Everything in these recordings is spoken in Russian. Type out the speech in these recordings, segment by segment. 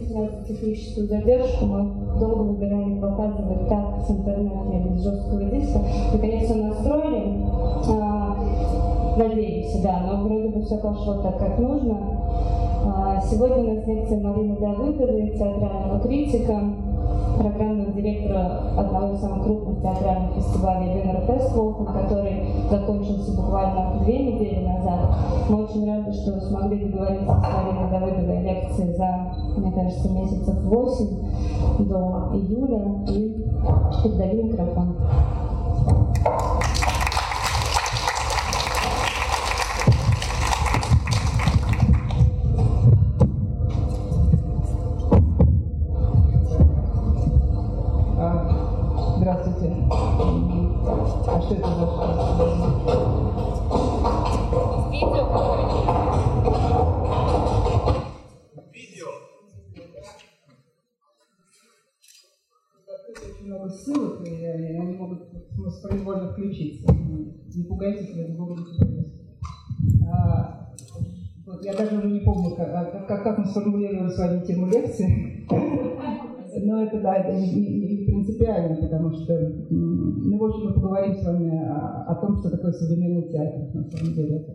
за техническую задержку, мы долго выбирали показывать так с интернета или с жесткого диска. Наконец все настроили. А, надеемся, да, но вроде бы все пошло так, как нужно. А, сегодня у нас лекция Марины Давыдовой, театрального критика, программного директора одного из самых крупных театральных фестивалей Dinner Festival, который закончился буквально две недели назад. Мы очень рады, что смогли договориться с Мариной Давыдовой лекции за, мне кажется, месяцев 8 до июля и передаю микрофон. Сформулировали с вами тему лекции. Но это, да, это не, принципиально, потому что, ну, в общем, мы поговорим с вами о, о том, что такое современный театр, на самом деле.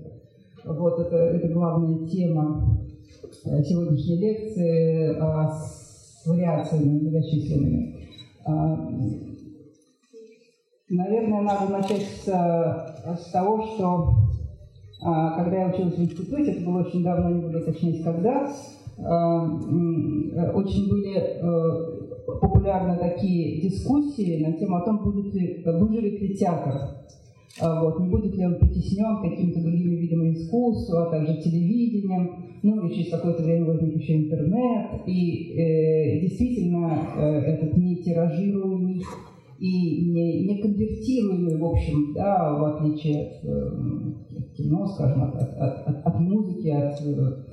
Вот, это, это главная тема э, сегодняшней лекции а, с вариациями многочисленными. А, наверное, надо начать с, с того, что когда я училась в институте, это было очень давно, не буду уточнять, когда, Э, очень были э, популярны такие дискуссии на тему о том, будет ли, выживет ли театр. А вот, не будет ли он притеснен какими-то другими видами искусства, а также телевидением. Ну, и через какое-то время возник еще интернет. И э, действительно, э, этот не тиражируемый и не, не конвертируемый, в общем, да, в отличие от э, кино, скажем, от, от, от, от музыки, от э,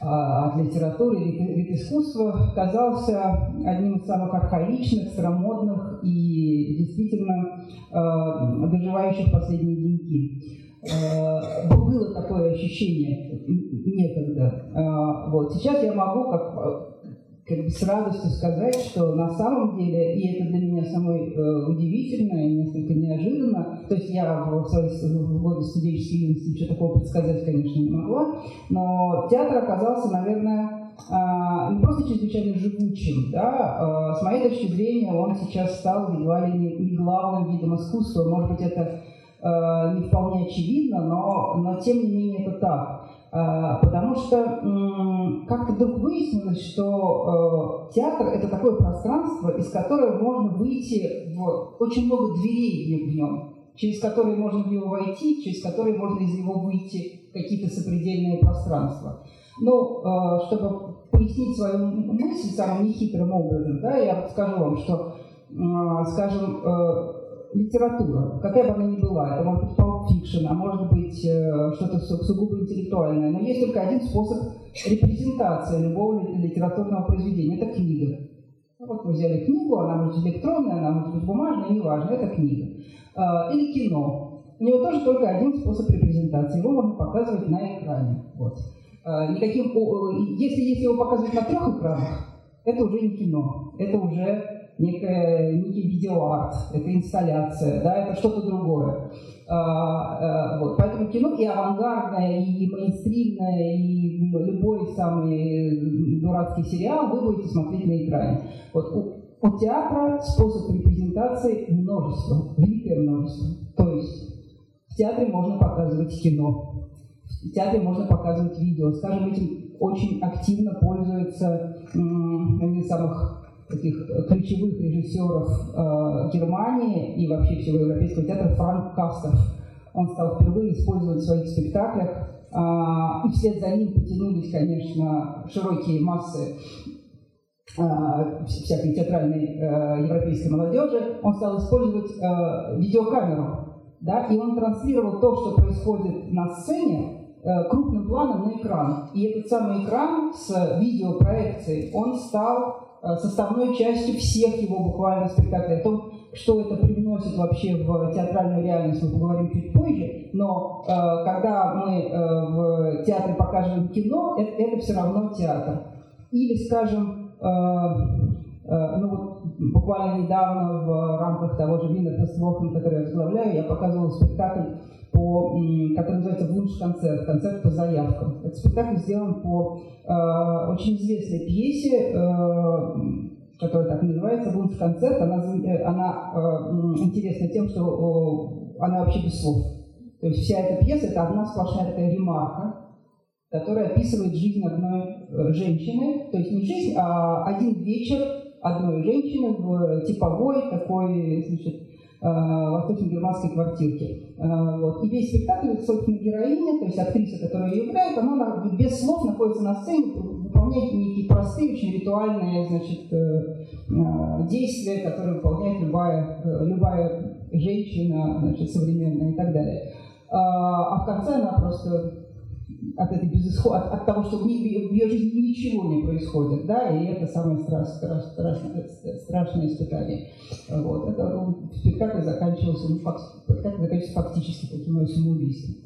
а, от литературы, вид искусства, казался одним из самых архаичных, старомодных и действительно э, доживающих последние деньги. Э, было такое ощущение некогда. Э, вот. Сейчас я могу, как как бы с радостью сказать, что на самом деле, и это для меня самой э, удивительно и несколько неожиданно, то есть я в, свои годы студенческой юности ничего такого предсказать, конечно, не могла, но театр оказался, наверное, э, не просто чрезвычайно живучим, да, э, с моей точки зрения он сейчас стал едва ли не, не главным видом искусства, может быть, это э, не вполне очевидно, но, но тем не менее это так. А, потому что как-то вдруг выяснилось, что э, театр – это такое пространство, из которого можно выйти в очень много дверей в нем, через которые можно в него войти, через которые можно из него выйти в какие-то сопредельные пространства. Ну, э, чтобы пояснить свою мысль самым нехитрым образом, да, я скажу вам, что, э, скажем, литература, какая бы она ни была, это может быть Fiction, а может быть э, что-то сугубо интеллектуальное, но есть только один способ репрезентации любого литературного произведения – это книга. Ну, вот мы взяли книгу, она может быть электронная, она может быть бумажная, неважно, это книга. Э, или кино. У него тоже только один способ репрезентации, его можно показывать на экране. Вот. Э, никаким, если, если его показывать на трех экранах, это уже не кино, это уже некое, некий видеоарт, это инсталляция, да, это что-то другое. А, а, вот. Поэтому кино и авангардное, и мейнстримное, и любой самый дурацкий сериал вы будете смотреть на экране. Вот. У, у театра способ репрезентации множество, великое множество. То есть в театре можно показывать кино, в театре можно показывать видео. Скажем, этим очень активно пользуются одни из самых таких э, ключевых режиссеров э, Германии и вообще всего европейского театра Франк Кастер. Он стал впервые использовать в своих спектаклях, э, и вслед за ним потянулись, конечно, широкие массы э, всякой театральной э, европейской молодежи. Он стал использовать э, видеокамеру, да, и он транслировал то, что происходит на сцене, э, крупным планом на экран. И этот самый экран с видеопроекцией, он стал составной частью всех его буквально спектаклей. О том, что это привносит вообще в театральную реальность, мы поговорим чуть позже, но э, когда мы э, в театре покажем кино, это, это все равно театр. Или, скажем, ну вот буквально недавно в рамках того же Винер фестиваля, который я возглавляю, я показывал спектакль, по, который называется «Вунш-концерт», концерт по заявкам. Этот спектакль сделан по э, очень известной пьесе, э, которая так называется «Вунш-концерт». Она, она э, интересна тем, что э, она вообще без слов. То есть вся эта пьеса – это одна сплошная такая ремарка, которая описывает жизнь одной женщины, то есть не жизнь, а один вечер одной женщины в типовой такой, значит, восточно-германской квартирке. Вот. И весь спектакль, собственно, героиня, то есть актриса, которая ее играет, она без слов находится на сцене, выполняет некие простые, очень ритуальные значит, действия, которые выполняет любая, любая женщина значит, современная и так далее. А в конце она просто от этой безысход... от, от того, что в, ней, в ее жизни ничего не происходит, да, и это самое страш, страш, страшное, страшное испытание. Вот. Это, ну, спектакль заканчивался, ну, факт, спектакль заканчивался фактически таким самоубийством.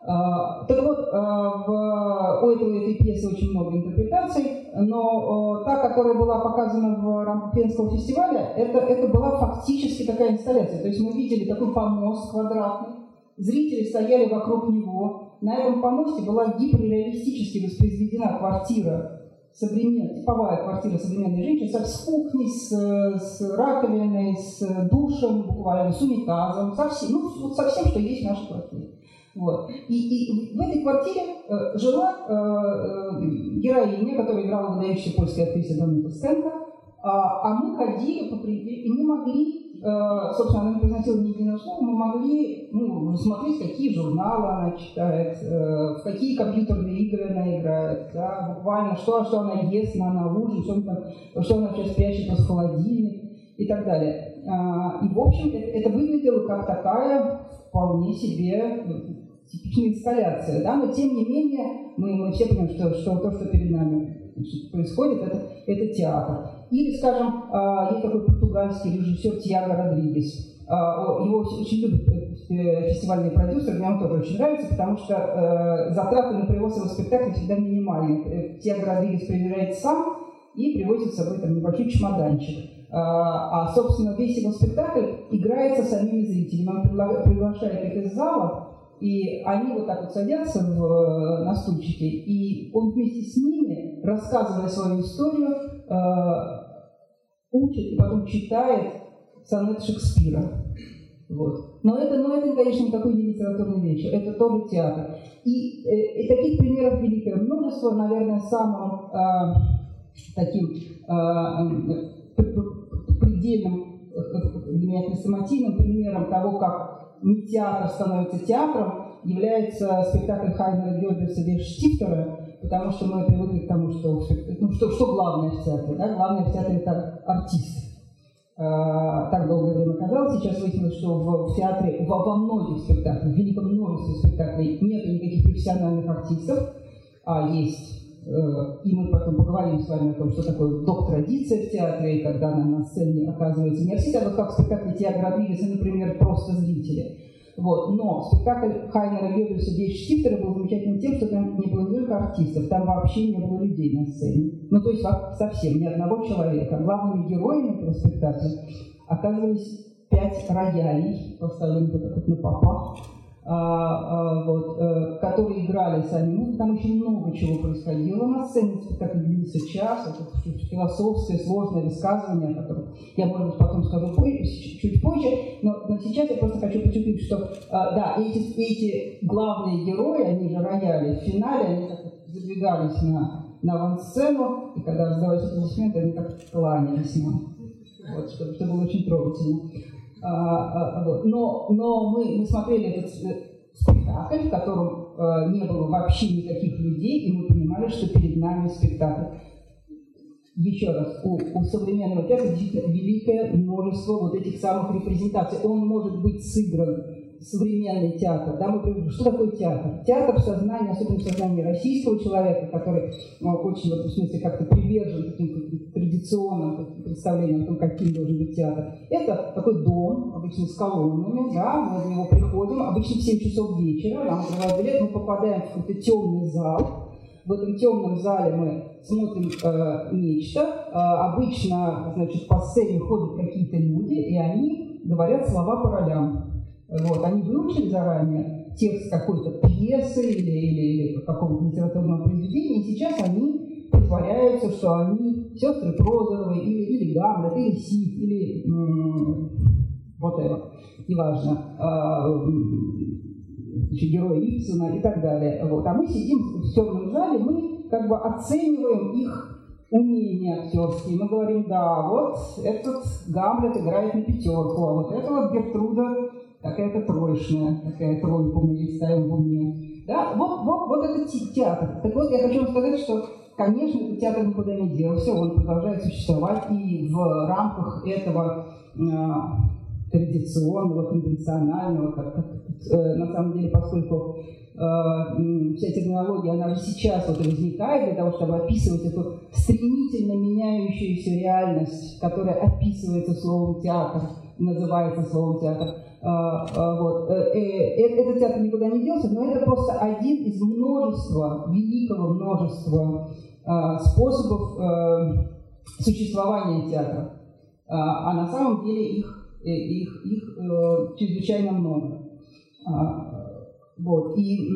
А, так вот, а, в, у этой, этой пьесы очень много интерпретаций, но а, та, которая была показана в рамках Пенского фестиваля, это, это была фактически такая инсталляция. То есть мы видели такой помост квадратный, зрители стояли вокруг него, на этом помосте была гиперреалистически воспроизведена квартира современная, типовая квартира современной женщины с кухней, с, с раковиной, с душем, буквально, с унитазом, со всем, ну, вот со всем, что есть в нашей квартире. Вот. И, и в этой квартире э, жила э, э героиня, которая играла выдающаяся польская актриса Домника Стенко, а, а мы ходили по и не могли собственно, она не произносила ни единого слова, мы могли ну, смотреть, какие журналы она читает, э, в какие компьютерные игры она играет, да, буквально, что, что она ест на, на ужин, что, она, что она сейчас прячет в холодильник и так далее. А, и, в общем, это, это выглядело как такая вполне себе типичная инсталляция, да, но тем не менее мы, мы все понимаем, что, что то, что перед нами происходит, это, это театр. Или, скажем, а, есть такой португальский режиссер Тиаго Родригес. А, его очень любят э, фестивальные продюсеры, мне он тоже очень нравится, потому что э, затраты на производство его спектакля всегда минимальные. Э, Тиаго Родригес проверяет сам и привозит с собой там небольшой чемоданчик. А, а, собственно, весь его спектакль играется самими зрителями. Он приглашает их из зала, и они вот так вот садятся в, на стульчики, и он вместе с ними, рассказывая свою историю, э, учит и потом читает сонет Шекспира. Вот. Но это, но это, конечно, никакой не литературный вечер, это тоже театр. И, э, и таких примеров великое множество, наверное, самым э, таким э, предельным, для меня хрестоматийным примером того, как не театр становится театром, является спектакль Хайнера Гёббельса Штифтера, потому что мы привыкли к тому, что, ну, что, что главное в театре. Да? Главное в театре – это артист. А, так долгое время казалось. Сейчас выяснилось, что в, театре, во, во многих спектаклях, в великом множестве спектаклей нет никаких профессиональных артистов, а есть Э, и мы потом поговорим с вами о том, что такое доп-традиция в театре, когда на, на сцене оказывается не артист, а вот как в спектакле Тиагра Родригеса, например, просто зрители. Вот. Но спектакль Хайнера Геббельса «Вещь Штифтера» был замечательным тем, что там не было только артистов, там вообще не было людей на сцене. Ну, то есть совсем ни одного человека. Главными героями этого спектакля оказывались пять роялей, поставленных вот на попах, вот, э, которые играли сами. Ну, там очень много чего происходило на сцене, спектакль длился час, это философское, сложное высказывание, о котором я, может быть, потом скажу позже, чуть позже, но, но сейчас я просто хочу подчеркнуть, что, а, да, эти, эти главные герои, они же рояли в финале, они так задвигались на, на авансцену, и когда раздавались аплодисменты, они так кланялись нам. Вот, что, что было очень трогательно. А, а, вот. Но, но мы, мы смотрели этот э, спектакль, в котором э, не было вообще никаких людей, и мы понимали, что перед нами спектакль. Еще раз, у, у современного театра действительно великое множество вот этих самых репрезентаций. Он может быть сыгран современный театр. Да, мы привыкли, что такое театр? Театр в сознании, особенно в сознании российского человека, который ну, очень в этом смысле как-то привержен таким традиционным представлениям о том, каким должен быть театр. Это такой дом, обычно с колоннами, да, мы в него приходим, обычно в 7 часов вечера, нам открывают билет, мы попадаем в какой-то темный зал, в этом темном зале мы смотрим э, нечто. Э, обычно, значит, по сцене ходят какие-то люди, и они говорят слова по ролям. Вот, они выучили заранее текст какой-то пьесы или, или, или какого-то литературного произведения, и сейчас они притворяются, что они сестры Прозоровой, или, или Гамлет, или Сид, или вот это, неважно, э, герои Ипсона и так далее. Вот. А мы сидим в темном зале, мы как бы оцениваем их умения актерские. Мы говорим, да, вот этот Гамлет играет на пятерку, а вот это вот Гертруда какая-то троечная, такая тройку мы ей ставим в уме. Да, вот, вот, вот это театр. Так вот, я хочу вам сказать, что, конечно, этот театр никуда не делся, он продолжает существовать, и в рамках этого э, традиционного, конвенционального, как, как э, на самом деле, поскольку э, вся терминология, она же сейчас вот возникает для того, чтобы описывать эту стремительно меняющуюся реальность, которая описывается словом театр, называется словом театр. Э, э, вот. Э, этот театр никуда не делся, но это просто один из множества, великого множества способов существования театра. А на самом деле их их, их э, чрезвычайно много. А, вот. И,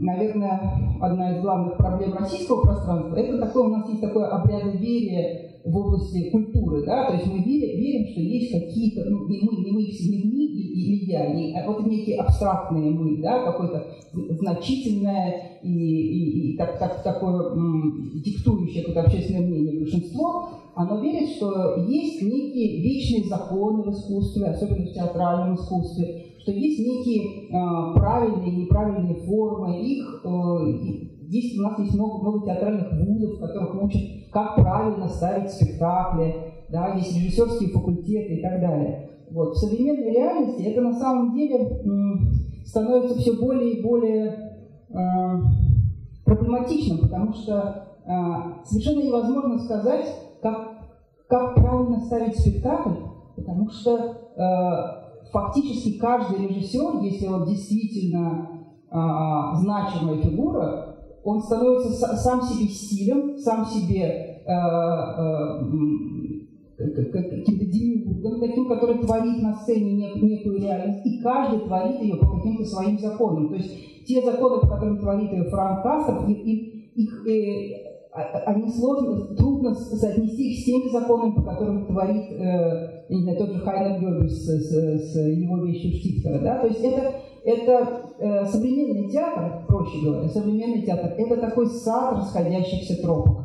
наверное, одна из главных проблем российского пространства – это такое, у нас есть такое обрядоверие в области культуры, да, то есть мы верим, верим что есть какие-то, ну, не мы, не мы, не мы или я, не, а вот некие абстрактные мы, да, какое-то значительное и, и, и так, так, такое м, диктующее какое-то общественное мнение большинство, оно верит, что есть некие вечные законы в искусстве, особенно в театральном искусстве, что есть некие э, правильные и неправильные формы, их э, Здесь у нас есть много, много театральных вузов, в которых учат, как правильно ставить спектакли, да, есть режиссерские факультеты и так далее. Вот. В современной реальности это на самом деле становится все более и более э, проблематичным, потому что э, совершенно невозможно сказать, как, как правильно ставить спектакль, потому что э, фактически каждый режиссер, если он действительно значимая фигура, он становится сам себе стилем, сам себе э, э, каким-то демиургом, таким, который творит на сцене некую реальность, и каждый творит ее по каким-то своим законам. То есть те законы, по которым творит ее Франк Кастер, их, их, э, а, они сложно, трудно соотнести их с теми законами, по которым творит не знаю, тот же Хайнер Гёббельс с, с, с его вещью Штифтера. Да? То есть это это э, современный театр, проще говоря, современный театр, это такой сад расходящихся тропок,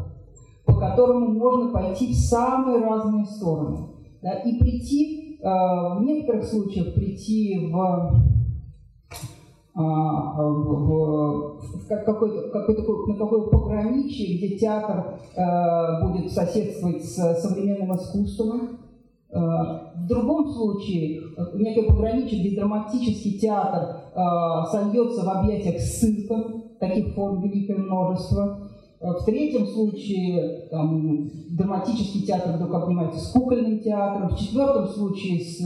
по которому можно пойти в самые разные стороны. Да, и прийти, э, в некоторых случаях прийти в, э, в, в, в какой-то, какой такой, на такое пограничье, где театр э, будет соседствовать с современным искусством, в другом случае, некое пограничье, где драматический театр э, сольется в объятиях с цирком, таких форм великое множество. Э, в третьем случае там, драматический театр вдруг обнимается с кукольным театром. В четвертом случае, с,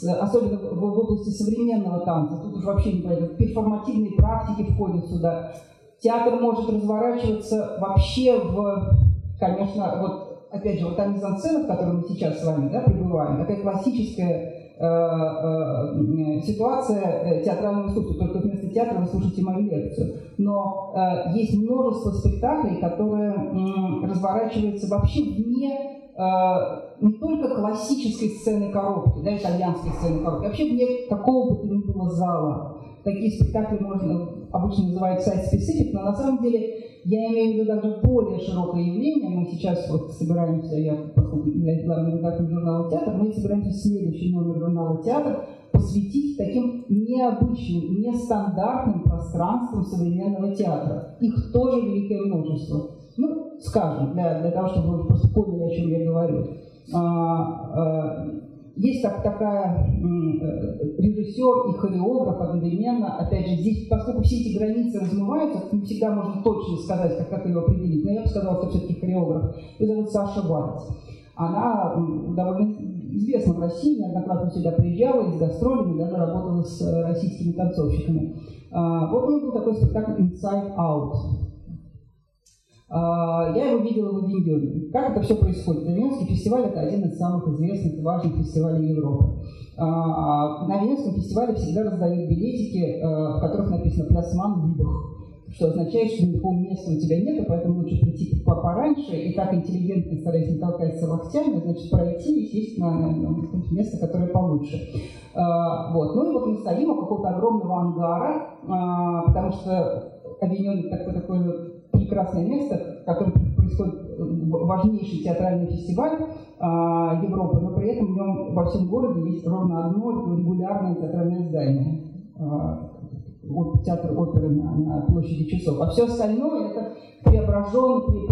с, особенно в, в области современного танца, тут уж вообще не понятно, перформативные практики входят сюда. Театр может разворачиваться вообще в, конечно, вот опять же, вот та мизансцена, в которой мы сейчас с вами да, пребываем, такая классическая э, э, ситуация э, театрального искусства, только вместо театра вы слушаете мою лекцию. Но э, есть множество спектаклей, которые э, разворачиваются вообще вне э, не только классической сцены коробки, да, итальянской сцены коробки, вообще вне какого бы то ни было зала. Такие спектакли можно обычно называют сайт-специфик, но на самом деле я имею в виду даже более широкое явление. Мы сейчас вот собираемся, я поскольку являюсь главным редактором журнала «Театр», мы собираемся следующий номер журнала «Театр» посвятить таким необычным, нестандартным пространствам современного театра. Их тоже великое множество. Ну, скажем, для, для того, чтобы вы просто поняли, о чем я говорю. А, а, есть так, такая э, режиссер и хореограф одновременно. Опять же, здесь, поскольку все эти границы размываются, не всегда можно точно сказать, как, как ее определить. Но я бы сказала, что все-таки хореограф. Ее зовут Саша Варц. Она довольно известна в России, неоднократно сюда приезжала и с даже работала с российскими танцовщиками. А, вот у нее был такой спектакль Inside Out. А, я его видела в Авиньоне. Как это все происходит? Авиньонский фестиваль – это один из самых известных и важных фестивалей Европы. А, на Авиньонском фестивале всегда раздают билетики, в которых написано «Плясман Либах» что означает, что никакого места у тебя нет, поэтому лучше прийти пораньше и так интеллигентно, стараясь не толкаться локтями, значит, пройти и сесть на, на место, которое получше. А, вот. Ну и вот мы стоим у какого-то огромного ангара, а, потому что Авиньон такое, такое прекрасное место, в котором происходит важнейший театральный фестиваль а, Европы, но при этом в нем во всем городе есть ровно одно регулярное театральное здание. А, театр оперы на, на площади часов. А все остальное это преображенные,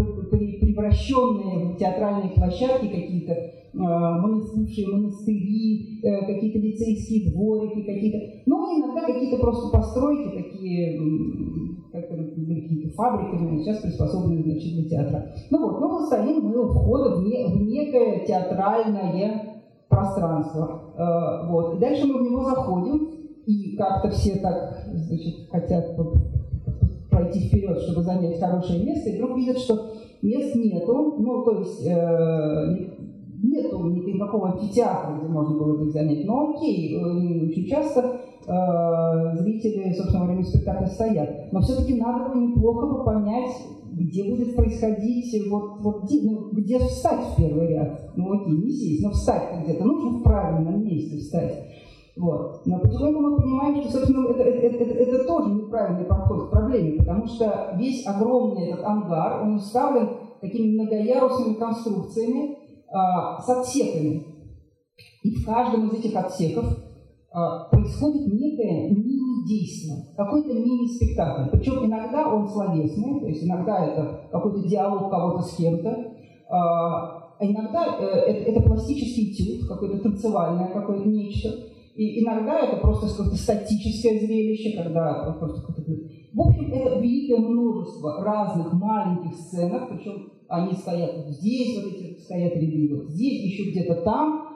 превращенные в театральные площадки какие-то бывшие монастыри, э, какие-то лицейские дворики, какие-то, ну, иногда какие-то просто постройки такие, как какие-то фабрики, сейчас приспособлены, значит, для театра. Ну вот, ну, мы стоим мы у входа в, не, в некое театральное пространство. Э, вот. И дальше мы в него заходим, как-то все так, значит, хотят пройти вперед, чтобы занять хорошее место, и вдруг видят, что мест нету, ну, то есть э, нету никакого амфитеатра, где можно было бы занять. Но окей, э, очень часто э, зрители, собственно, во время спектакля стоят. Но все-таки надо бы неплохо бы понять, где будет происходить, вот, вот где, ну, где встать в первый ряд. Ну окей, не сесть, но встать где-то. Нужно в правильном месте встать. Вот. Но потихоньку мы понимаем, что, собственно, это, это, это, это тоже неправильный подход к проблеме, потому что весь огромный этот ангар, он уставлен такими многоярусными конструкциями а, с отсеками. И в каждом из этих отсеков а, происходит некое мини-действие, какой-то мини-спектакль. Причем иногда он словесный, то есть иногда это какой-то диалог кого-то с кем-то, а, а иногда э, это, это пластический этюд, какое-то танцевальное какое-то нечто. И иногда это просто какое-то статическое зрелище, когда просто В общем, это великое множество разных маленьких сценок, причем они стоят вот здесь, вот эти стоят ряды, вот здесь, еще где-то там,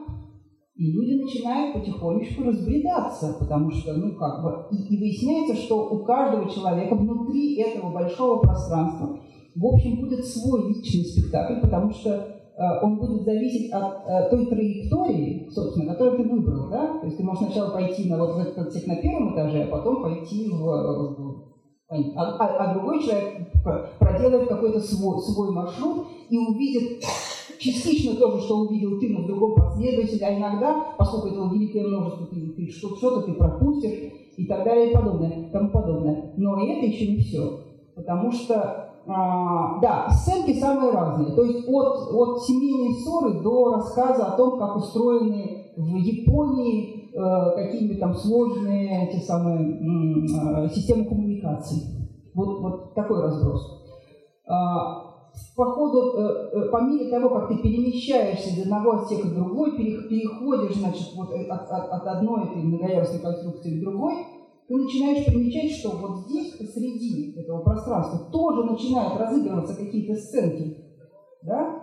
и люди начинают потихонечку разбредаться, потому что, ну как бы, и, и выясняется, что у каждого человека внутри этого большого пространства, в общем, будет свой личный спектакль, потому что он будет зависеть от э, той траектории, собственно, которую ты выбрал, да? То есть ты можешь сначала пойти на вот этот отсек на первом этаже, а потом пойти в, а, а, а другой человек проделает какой-то свой, свой маршрут и увидит частично то же, что увидел ты, но в другом последователе, а иногда, поскольку этого великое множество, ты, ты что-то ты пропустишь и так далее и подобное, тому подобное. Но это еще не все, потому что а, да, сценки самые разные. То есть от, от семейной ссоры до рассказа о том, как устроены в Японии э, какие-нибудь там сложные те самые э, системы коммуникаций. Вот, вот такой разброс. А, по ходу, э, э, по мере того, как ты перемещаешься из одного отсека в другой, переходишь, значит, вот от, от, от одной этой многоярусной конструкции к другой, ты начинаешь примечать, что вот здесь, посреди этого пространства, тоже начинают разыгрываться какие-то сценки. Да?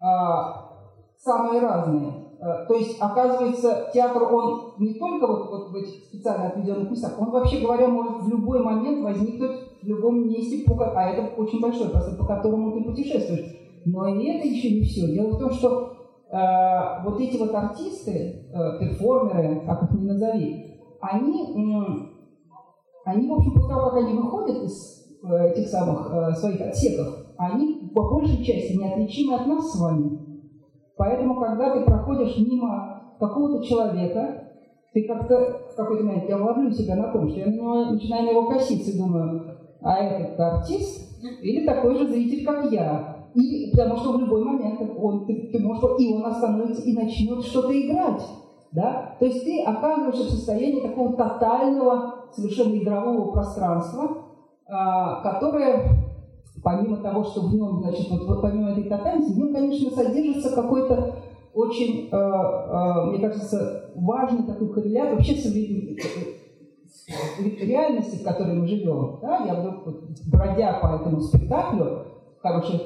А, самые разные. А, то есть, оказывается, театр, он не только вот, вот в этих специально отведенных местах, он, вообще говоря, может в любой момент возникнуть в любом месте, а это очень большой пространство, по которому ты путешествуешь. Но и это еще не все. Дело в том, что э, вот эти вот артисты, э, перформеры, как их ни назови, они, они, в общем, после того, как они выходят из э, этих самых э, своих отсеков, они по большей части неотличимы от нас с вами. Поэтому, когда ты проходишь мимо какого-то человека, ты как-то в какой-то момент, я ловлю себя на том, что я начинаю на него коситься и думаю, а этот артист или такой же зритель, как я. И, потому что в любой момент он, ты, ты можешь, и он остановится и начнет что-то играть. Да? То есть ты оказываешься в состоянии такого тотального, совершенно игрового пространства, а, которое, помимо того, что в нем, значит, вот, вот помимо этой тотальности, в нем, конечно, содержится какой-то очень, э, э, мне кажется, важный такой коррелят вообще с реальности, в которой мы живем. Да? Я вдруг, бродя по этому спектаклю, хорошая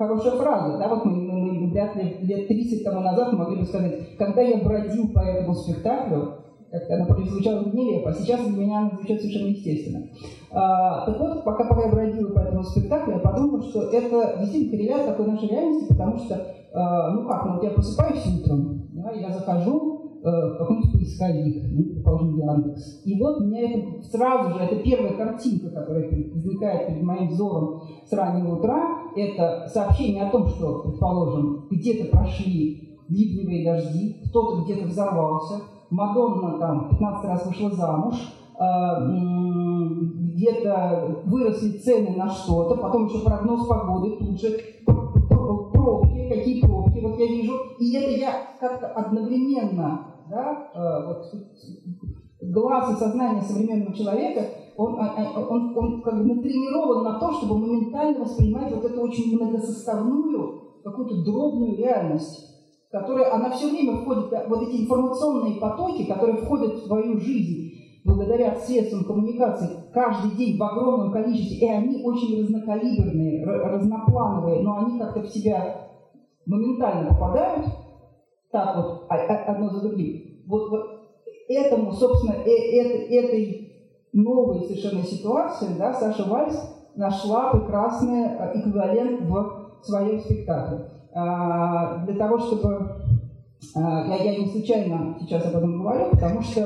хорошая фраза, да, вот мы, мы, мы вряд ли лет 30 тому назад могли бы сказать, когда я бродил по этому спектаклю, Как-то она прозвучала нелепо, а сейчас для меня звучит совершенно естественно. А, так вот, пока, пока я бродила по этому спектаклю, я подумала, что это действительно корреляция такой нашей реальности, потому что, а, ну как, ну вот я просыпаюсь утром, да, я захожу в какой-нибудь поисковик, ну, предположим, Яндекс, и вот меня это сразу же, это первая картинка, которая возникает перед моим взором с раннего утра, это сообщение о том, что, предположим, где-то прошли ливневые дожди, кто-то где-то взорвался, Мадонна там 15 раз вышла замуж, а, где-то выросли цены на что-то, потом еще прогноз погоды, тут же пробки, какие пробки, вот я вижу, и это я как-то одновременно, да, а, вот, глаз и сознание современного человека, он, он, а, он, он как бы натренирован на то, чтобы моментально воспринимать вот эту очень многосоставную, какую-то дробную реальность которая, она все время входит, вот эти информационные потоки, которые входят в твою жизнь благодаря средствам коммуникации каждый день в огромном количестве, и они очень разнокалиберные, разноплановые, но они как-то в тебя моментально попадают, так вот, а, а, одно за другим. Вот, вот этому, собственно, э, э, этой новой совершенно ситуации, да, Саша Вальс нашла прекрасный э, эквивалент в своем спектакле. А, для того, чтобы... А, я, я не случайно сейчас об этом говорю, потому что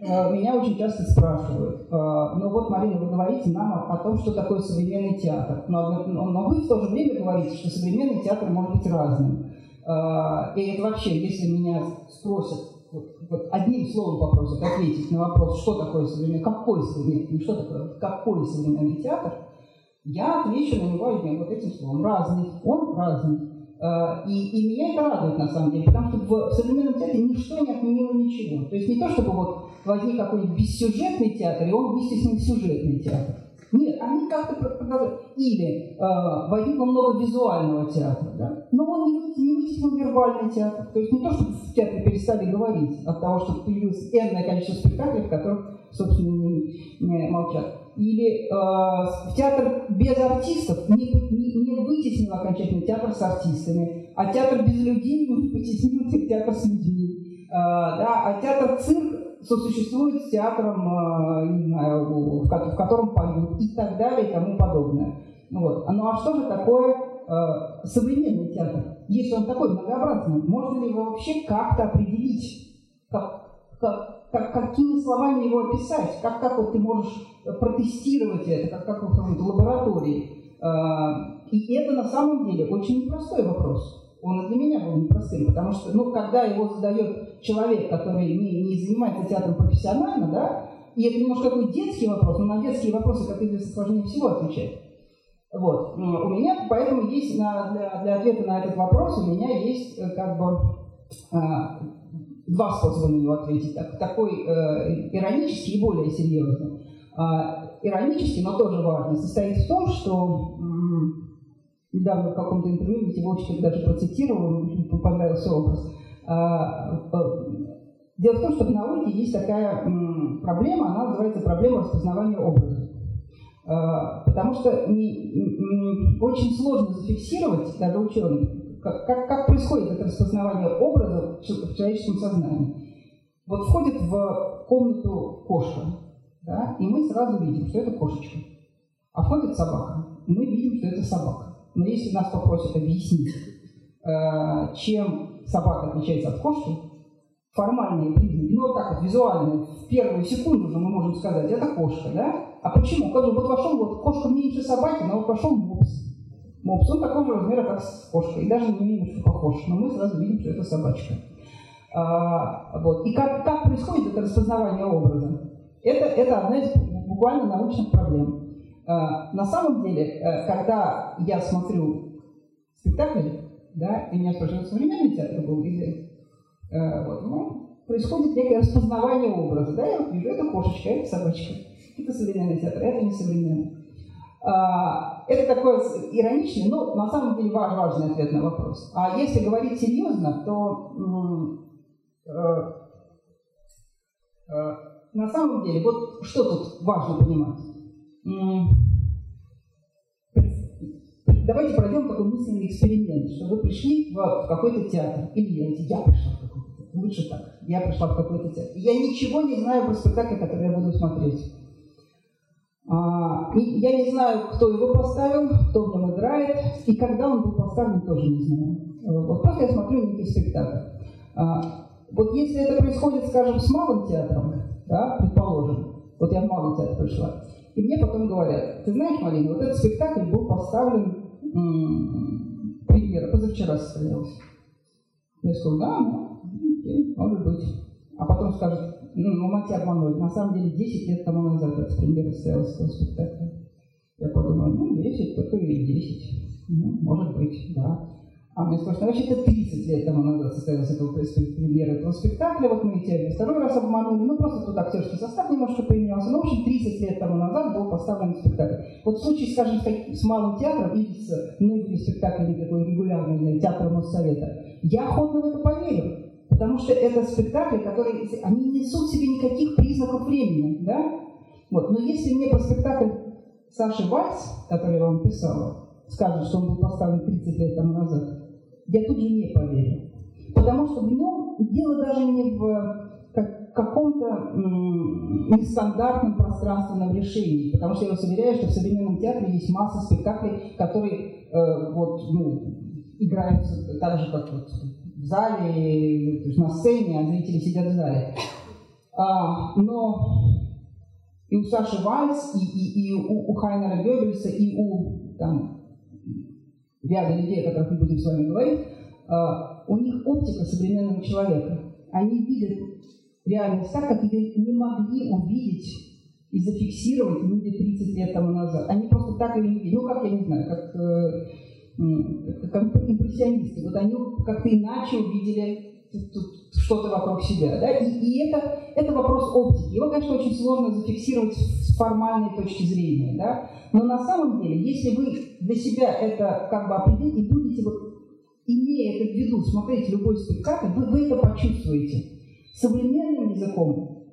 а, меня очень часто спрашивают, ну вот, Марина, вы говорите нам о том, что такое современный театр, но, но вы в то же время говорите, что современный театр может быть разным. И это вообще, если меня спросят, вот, вот одним словом попросят ответить на вопрос, что такое современный, какой современный, не что такое, какой современный театр, я отвечу на него одним вот этим словом. Разный. Он разный. Э, и, и меня это радует на самом деле, потому что в современном театре ничто не отменило ничего. То есть не то, чтобы вот возник какой-нибудь бессюжетный театр, и он вместе с ним сюжетный театр. Нет, они как-то продолжают. Или э, возникло много визуального театра, да? но он не, вытеснил вербальный театр. То есть не то, что в театре перестали говорить от того, что появилось энное количество спектаклей, в которых, собственно, не, не молчат или э, в театр без артистов не, не, не вытеснил окончательно театр с артистами, а театр без людей не потеснил театр с людьми. Э, да, а театр цирк сосуществует с театром, э, не знаю, в, котором поют и так далее и тому подобное. Вот. Ну а что же такое э, современный театр? Если он такой многообразный, можно ли его вообще как-то определить? Как, как, как, какими словами его описать, как, как вот ты можешь протестировать это, как, как в лаборатории. А, и это на самом деле очень непростой вопрос. Он и для меня был непростым, потому что, ну, когда его задает человек, который не, не занимается театром профессионально, да, и это немножко такой детский вопрос, но на детские вопросы, как известно, сложнее всего отвечать. Вот. У меня, поэтому есть на, для, для ответа на этот вопрос, у меня есть э, как бы а, два способа на него ответить. Так, такой э, иронический и более серьезный. А, иронический, но тоже важный, состоит в том, что недавно в каком-то интервью Митевольчик даже процитировал, понравился образ. А, э, дело в том, что в науке есть такая проблема, она называется проблема распознавания образа. А, потому что очень сложно зафиксировать, даже ученым, как, как, как происходит это распознавание образа в человеческом сознании. Вот входит в комнату кошка, да, и мы сразу видим, что это кошечка. А входит собака, и мы видим, что это собака. Но если нас попросят объяснить, э, чем собака отличается от кошки, формальные признаки, ну вот так вот, визуально, в первую секунду же мы можем сказать, это кошка, да? А почему? Как вот вошел, вот кошка меньше собаки, но вот вошел мопс. Мопс, он такого же размера, как кошка, и даже не немножко похож, но мы сразу видим, что это собачка. А, вот. И как, как происходит это распознавание образа? Это, это одна из буквально научных проблем. А, на самом деле, э, когда я смотрю спектакль, да, и меня спрашивают, современный театр был или... Э, вот, ну, происходит некое распознавание образа. Да, я вижу, это кошечка, это собачка. Это современный театр, это не современный. А, это такой ироничный, но на самом деле важный ответ на вопрос. А если говорить серьезно, то э, на самом деле, вот что тут важно понимать. Давайте пройдем такой мысленный эксперимент, что вы пришли в какой-то театр, или я, я пришла в какой-то театр, лучше так. Я пришла в какой-то театр. Я ничего не знаю про спектакль, который я буду смотреть. А, я не знаю, кто его поставил, кто в нем играет, и когда он был поставлен, тоже не знаю. Вот просто я смотрю некий спектакль. А, вот если это происходит, скажем, с малым театром, да, предположим, вот я в малый театр пришла, и мне потом говорят, ты знаешь, Марина, вот этот спектакль был поставлен м- премьера, позавчера состоялся. Я скажу, да, ну, окей, может быть. А потом скажут, ну, ну мать обманули. На самом деле 10 лет тому назад эта премьера состоялась этого спектакля. Я подумала, ну, 10, только и 10. Ну, может быть, да. А мне скажут, а вообще это 30 лет тому назад состоялась эта премьера этого спектакля, вот мы тебя второй раз обманули, ну просто тут актерский состав немножко поменялся, ну в общем 30 лет тому назад был поставлен спектакль. Вот в случае, скажем, с малым театром или с многими спектаклями такой регулярной театра Моссовета, я охотно в это поверю. Потому что это спектакли, которые они не несут в себе никаких признаков времени, да? Вот. Но если мне по спектакль Саши Вальс, который я вам писала, скажут, что он был поставлен 30 лет тому назад, я тут же не поверю. Потому что в нем дело даже не в как, каком-то нестандартном пространственном решении. Потому что я вас уверяю, что в современном театре есть масса спектаклей, которые э, вот, ну, играются так же, как вот в зале, то есть на сцене, а зрители сидят в зале. А, но и у Саши Вальс, и, и, и у, у Хайнера Геббельса, и у там, ряда людей, о которых мы будем с вами говорить, а, у них оптика современного человека. Они видят реальность так, как ее не могли увидеть и зафиксировать люди 30 лет тому назад. Они просто так ее не видят. Ну, как я не знаю, как, э, как импрессионисты. Вот они как-то иначе увидели что-то вокруг себя. Да? И, и это, это вопрос оптики. Его, конечно, очень сложно зафиксировать с формальной точки зрения. Да? Но на самом деле, если вы для себя это как бы определите и будете, вот, имея это в виду, смотреть любой спектакль, вы, вы это почувствуете. Современным языком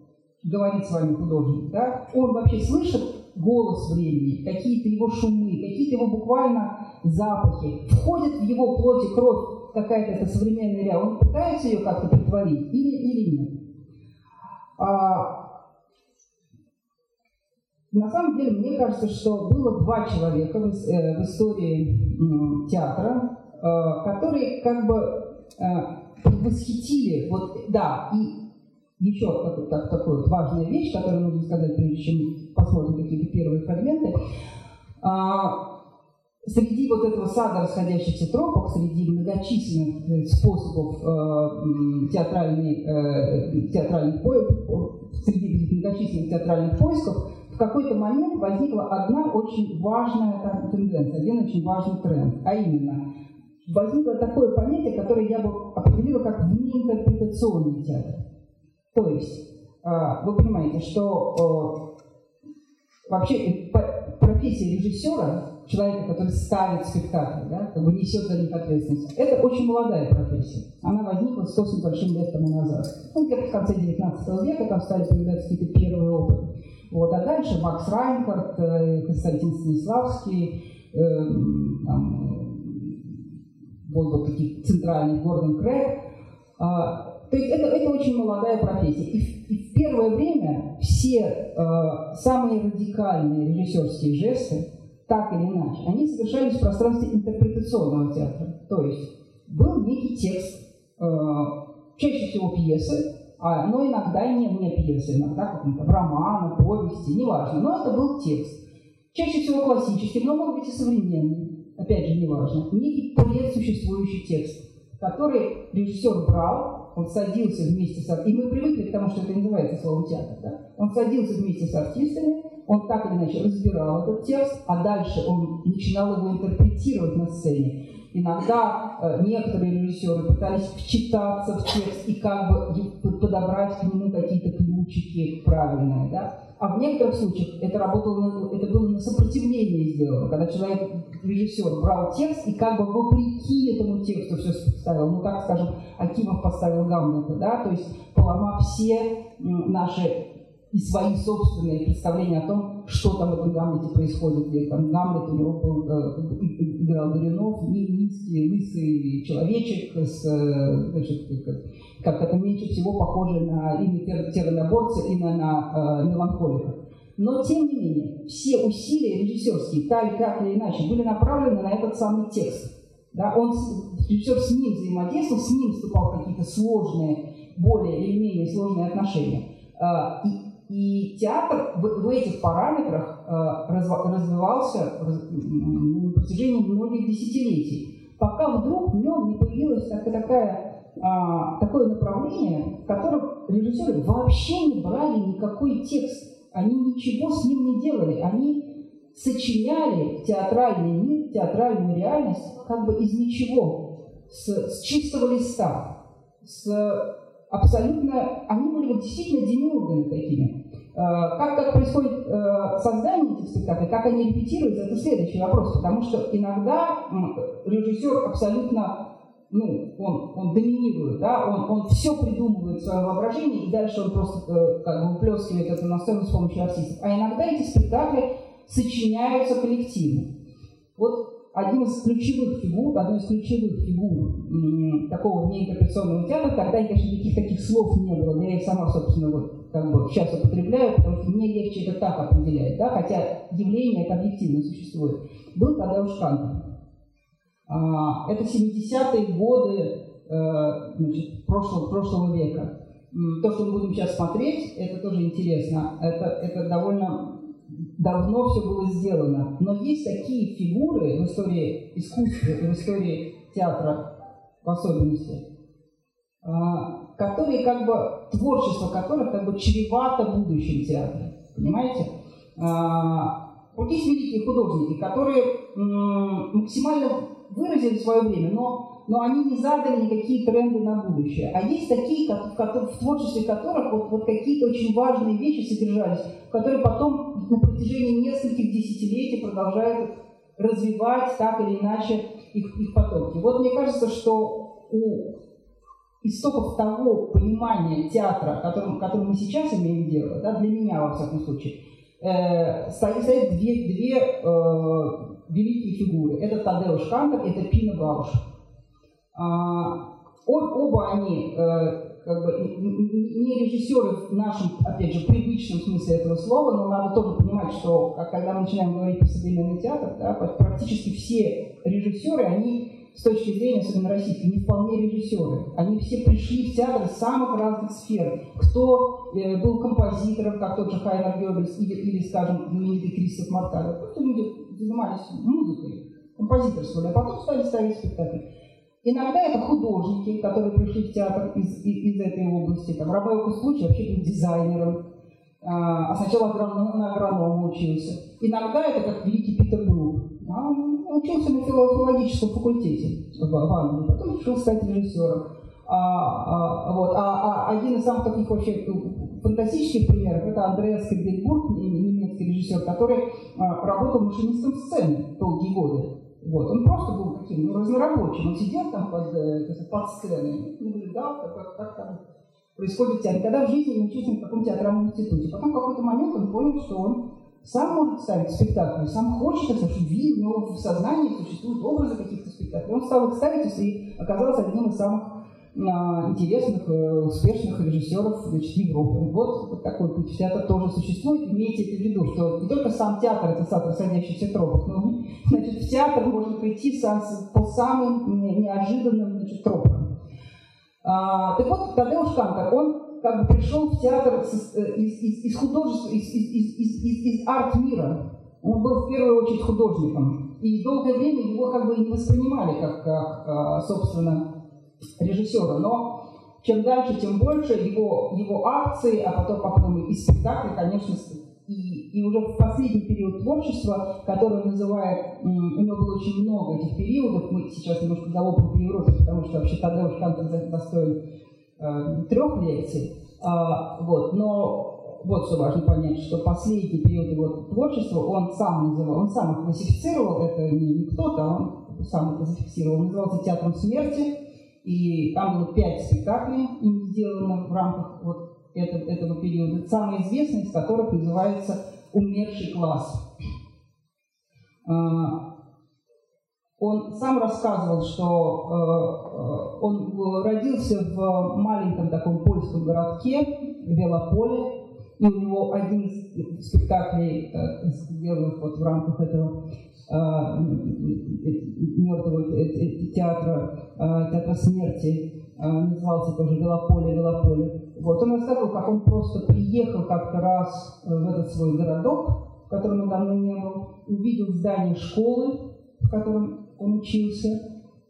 говорит с вами художник, да, он вообще слышит голос времени, какие-то его шумы, какие-то его буквально запахи, входит в его плоть и кровь какая-то эта современная реальность, он пытается ее как-то притворить или, или нет. А, на самом деле, мне кажется, что было два человека в, э, в истории театра, э, которые как бы э, восхитили, вот, да, и еще так, так, такая вот важная вещь, которую нужно сказать, прежде чем посмотрим какие-то первые фрагменты. А, Среди вот этого сада расходящихся тропок, среди многочисленных э, способов э, э, театральных поисков, среди многочисленных театральных поисков, в какой-то момент возникла одна очень важная тенденция, один очень важный тренд, а именно возникло такое понятие, которое я бы определила как внеинтерпретационный театр. То есть, э, вы понимаете, что э, вообще э, профессия режиссера человека, который ставит спектакль, да, как бы несет за них ответственность. Это очень молодая профессия. Она возникла 100 с небольшим лет тому назад. Ну, где-то в конце 19 века там стали появляться какие-то первые опыты. Вот, а дальше Макс Райнхард, э, Константин Станиславский, э, там, был вот таких центральных, Гордон Крэг. А, то есть это, это очень молодая профессия. И в, и в первое время все э, самые радикальные режиссерские жесты, так или иначе, они совершались в пространстве интерпретационного театра. То есть был некий текст, э, чаще всего пьесы, а, но иногда и не, не пьесы, иногда какие-то романы, повести, неважно, но это был текст. Чаще всего классический, но может быть и современный, опять же, неважно. Некий предсуществующий текст, который режиссер брал, он садился вместе с... И мы привыкли к тому, что это называется словом театр, да? Он садился вместе с артистами, он так или иначе разбирал этот текст, а дальше он начинал его интерпретировать на сцене. Иногда э, некоторые режиссеры пытались вчитаться в текст и как бы подобрать к нему какие-то ключики правильные. Да? А в некоторых случаях это работало, это было на сопротивление сделано, когда человек, режиссер, брал текст и как бы вопреки этому тексту все ставил. Ну, так скажем, Акимов поставил Гамлета, да, то есть поломав все наши и свои собственные представления о том, что там в этом Гамлете происходит. Где там Гамлет у него был, э, играл Горюнов, низкий, лысый человечек, с, э, значит, как, это меньше всего похоже на имя терроноборца и на, на э, меланхолика. Но, тем не менее, все усилия режиссерские, так или иначе, были направлены на этот самый текст. Да, он, режиссер с ним взаимодействовал, с ним вступал в какие-то сложные, более или менее сложные отношения. И, и театр в, в этих параметрах а, развивался на протяжении многих десятилетий, пока вдруг в нем не появилось такая, а, такое направление, в котором режиссеры вообще не брали никакой текст. Они ничего с ним не делали, они сочиняли театральный мир, театральную реальность как бы из ничего, с, с чистого листа, с абсолютно... Они были вот действительно демиургами такими. Э, как, как происходит э, создание этих спектаклей, как они репетируются, это следующий вопрос, потому что иногда режиссер абсолютно ну, он, он доминирует, да, он, он все придумывает в своем воображении, и дальше он просто э, как бы выплескивает это на сцену с помощью артистов. А иногда эти спектакли сочиняются коллективно. Один из ключевых фигур, одной из ключевых фигур такого неинтерпретационного театра, тогда, конечно, никаких таких слов не было, я их сама, собственно, вот как бы сейчас употребляю, потому что мне легче это так определять, да, хотя явление это объективно существует, был Тадеуш Кантер. А, это 70-е годы э, значит, прошлого, прошлого века. То, что мы будем сейчас смотреть, это тоже интересно. Это, это довольно давно все было сделано. Но есть такие фигуры в истории искусства и в истории театра в особенности, а, которые как бы, творчество которых как бы чревато будущим театра. Понимаете? А, вот есть великие художники, которые максимально выразили свое время, но, но они не задали никакие тренды на будущее. А есть такие, как, в, в творчестве которых вот, вот какие-то очень важные вещи содержались, которые потом на протяжении нескольких десятилетий продолжают развивать так или иначе их, их потоки. Вот мне кажется, что у истоков того понимания театра, которым, которым мы сейчас имеем дело, да, для меня, во всяком случае, э, стоит, стоит две, две э, великие фигуры. Это Тадеуш Кантер, это Пина Бауш. А, оба они э, как бы не режиссеры в нашем, опять же, привычном смысле этого слова, но надо тоже понимать, что когда мы начинаем говорить про современный театр, да, практически все режиссеры, они с точки зрения, особенно российской, не вполне режиссеры. Они все пришли в театр из самых разных сфер. Кто э, был композитором, как тот же Хайнер Геббельс, или, или скажем, знаменитый Кристоф Марталя. Просто люди занимались музыкой, композиторствовали, а потом стали ставить спектакли. Иногда это художники, которые пришли в театр из, из, из этой области. Там, Ромео Кустучи вообще был дизайнером, а, а сначала агроном, на агронома учился. Иногда это как великий Питер Брук. А, учился на филологическом факультете в, Англии, потом решил стать режиссером. А, а, вот. а, а один из самых таких вообще фантастических примеров это Андреас Кадельбург, режиссер, который а, работал машинистом сцены долгие годы. Вот. Он просто был таким ну, разнорабочим. Он сидел там под, э, под сценой наблюдал, как, как, как там происходит театр. Когда в жизни не учился в каком театральном институте. Потом в какой-то момент он понял, что он сам может ставить спектакли, сам хочет это, что видно, но в сознании существуют образы каких-то спектаклей. Он стал их ставить и оказался одним из самых а, интересных, э, успешных режиссеров значит, Европы. Вот, вот такой путь в театр тоже существует. Имейте это в виду, что не только сам театр – это театр садящихся тропов, но значит, в театр можно прийти по самым неожиданным значит, тропам. А, так вот, Тадеуш Кантер, он как бы пришел в театр из, э, из, из, из художества, из, из, из, из, из арт-мира. Он был в первую очередь художником. И долгое время его как бы не воспринимали как, как а, собственно, режиссера. Но чем дальше, тем больше его, его акции, а потом, а потом и спектакли, конечно, и, и уже в последний период творчества, который он называет, у него было очень много этих периодов, мы сейчас немножко по Европе, потому что вообще Тадеуш Кантер достоин э, трех лекций. А, вот, но вот что важно понять, что последний период его творчества он сам называл, он сам их классифицировал, это не кто-то, а он сам это зафиксировал. Он назывался «Театром смерти», и там было пять спектаклей им сделано в рамках вот этого, этого периода, самый известный из которых называется «Умерший класс». А, он сам рассказывал, что э, э, он родился в маленьком таком польском городке, Велополе, и у него один из спектаклей, э, сделанных вот в рамках этого мертвого театра, театра смерти, назывался тоже «Велополе, Велополе». Вот он рассказывал, как он просто приехал как-то раз в этот свой городок, в котором он давно не был, увидел здание школы, в котором он учился.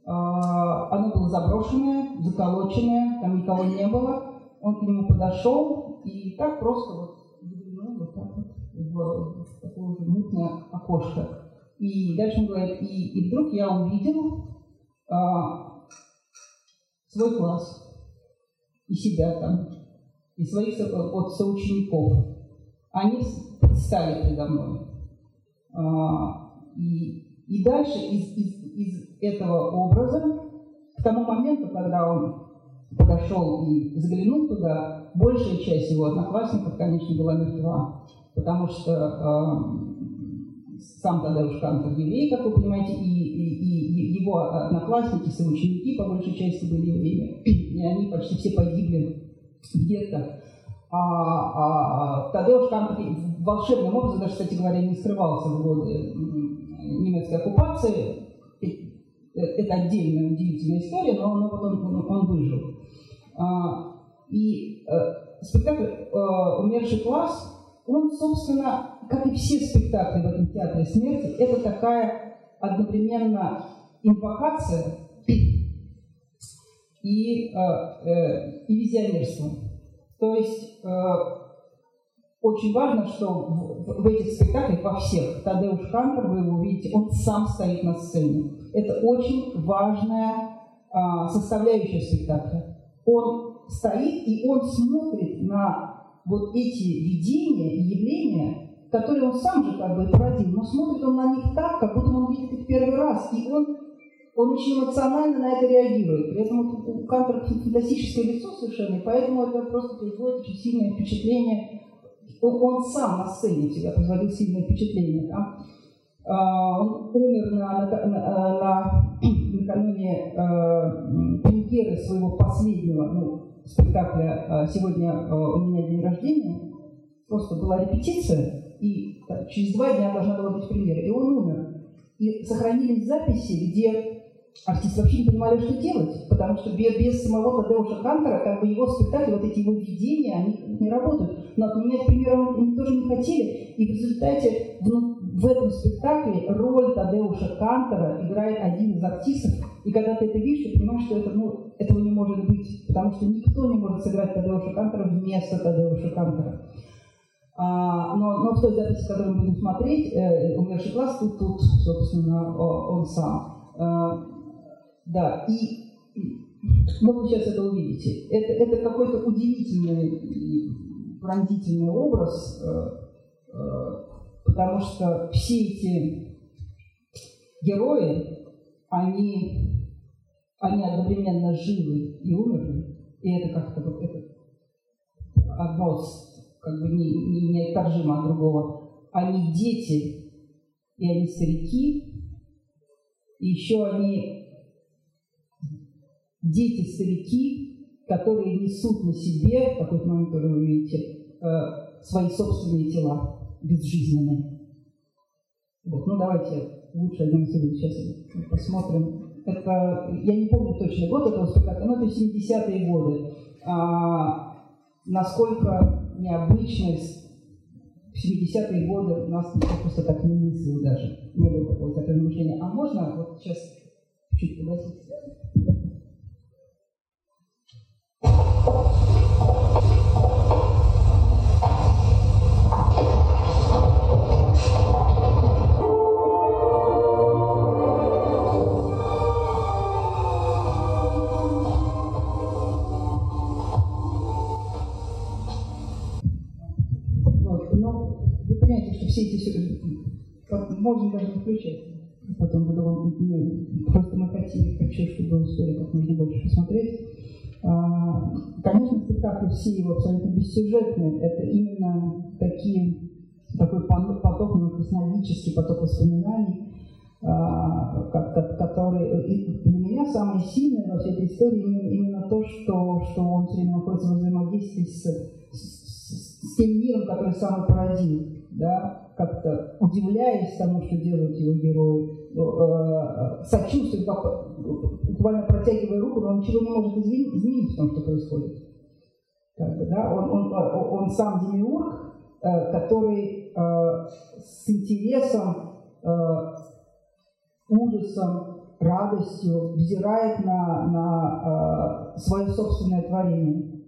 Оно было заброшенное, заколоченное, там никого не было. Он к нему подошел и так просто вот заглянул вот так вот в, такое уже мутное окошко. И дальше он говорит, и, и вдруг я увидел а, свой класс и себя там, и своих вот, соучеников. Они стали передо мной. А, и, и дальше из, из, из этого образа к тому моменту, когда он подошел и заглянул туда, большая часть его одноклассников, конечно, была мертва, потому что э, сам Тадеуш Кантер еврей, как вы понимаете, и, и, и его одноклассники, соученики по большей части были евреями, и они почти все погибли где-то. А, а, Тадеуш Кантер волшебным образом, даже, кстати говоря, не скрывался в годы немецкой оккупации, Э, это отдельная удивительная история, но, но потом он, он выжил. А, и э, спектакль э, «Умерший класс», он, собственно, как и все спектакли в этом театре смерти, это такая одновременно инвокация и, э, э, и визионерство. То есть э, очень важно, что в, в этих спектаклях, во всех, Тадеуш Кантер, вы его увидите, он сам стоит на сцене. Это очень важная а, составляющая спектакля. Он стоит и он смотрит на вот эти видения и явления, которые он сам же как бы породил, но смотрит он на них так, как будто он видит их первый раз, и он, он очень эмоционально на это реагирует. При этом у Кантера фантастическое лицо совершенно, и поэтому это просто производит очень сильное впечатление он, он сам на сцене всегда производил сильное впечатление. Да? А, он умер на, на, на, на, накануне э, премьеры своего последнего ну, спектакля а, «Сегодня у меня день рождения». Просто была репетиция, и так, через два дня должна была быть премьера. И он умер. И сохранились записи, где артисты вообще не понимали, что делать, потому что без, без самого Тадеуша Кантера, как бы его спектакли, вот эти его видения, они не работают. Но отменять премьеру они тоже не хотели. И в результате ну, в этом спектакле роль Тадеуша Кантера играет один из артистов. И когда ты это видишь, ты понимаешь, что это, ну, этого не может быть, потому что никто не может сыграть Тадеуша Кантера вместо Тадеуша Кантера. А, но, но в той записи, которую мы будем смотреть, э, умерший класс, тут, тут, собственно, он сам. Э, да, и ну, вы сейчас это увидите. Это, это какой-то удивительный, пронзительный образ, э, э, потому что все эти герои, они, они одновременно живы и умерли, и это как-то вот это одно как бы не, не, неотторжимо от другого. Они дети, и они старики, и еще они дети-старики, которые несут на себе, в какой-то момент тоже вы видите, э, свои собственные тела безжизненные. Вот, ну давайте лучше один сейчас посмотрим. Это, я не помню точно год этого спектакля, но это 70-е годы. А, насколько необычность в 70-е годы нас просто так не мыслил даже. Не было такого, мышления. А можно вот сейчас чуть погасить? Можно даже включать. Потом буду вам, просто мы хотели, хочу, чтобы вы успели как можно больше посмотреть. А, конечно, спектакль все его абсолютно бессюжетны. Это именно такие, такой поток краснолический, поток воспоминаний, а, который для меня самое сильное во всей этой истории именно то, что, что он все время находится в взаимодействии с, с, с тем миром, который сам породил, да, как-то удивляясь тому, что делают его герои, э, сочувствует, буквально протягивая руку, но он ничего не может изменить, изменить в том, что происходит. Как бы, да? он, он, он сам демиург, э, который э, с интересом ужасом, радостью взирает на, на э, свое собственное творение.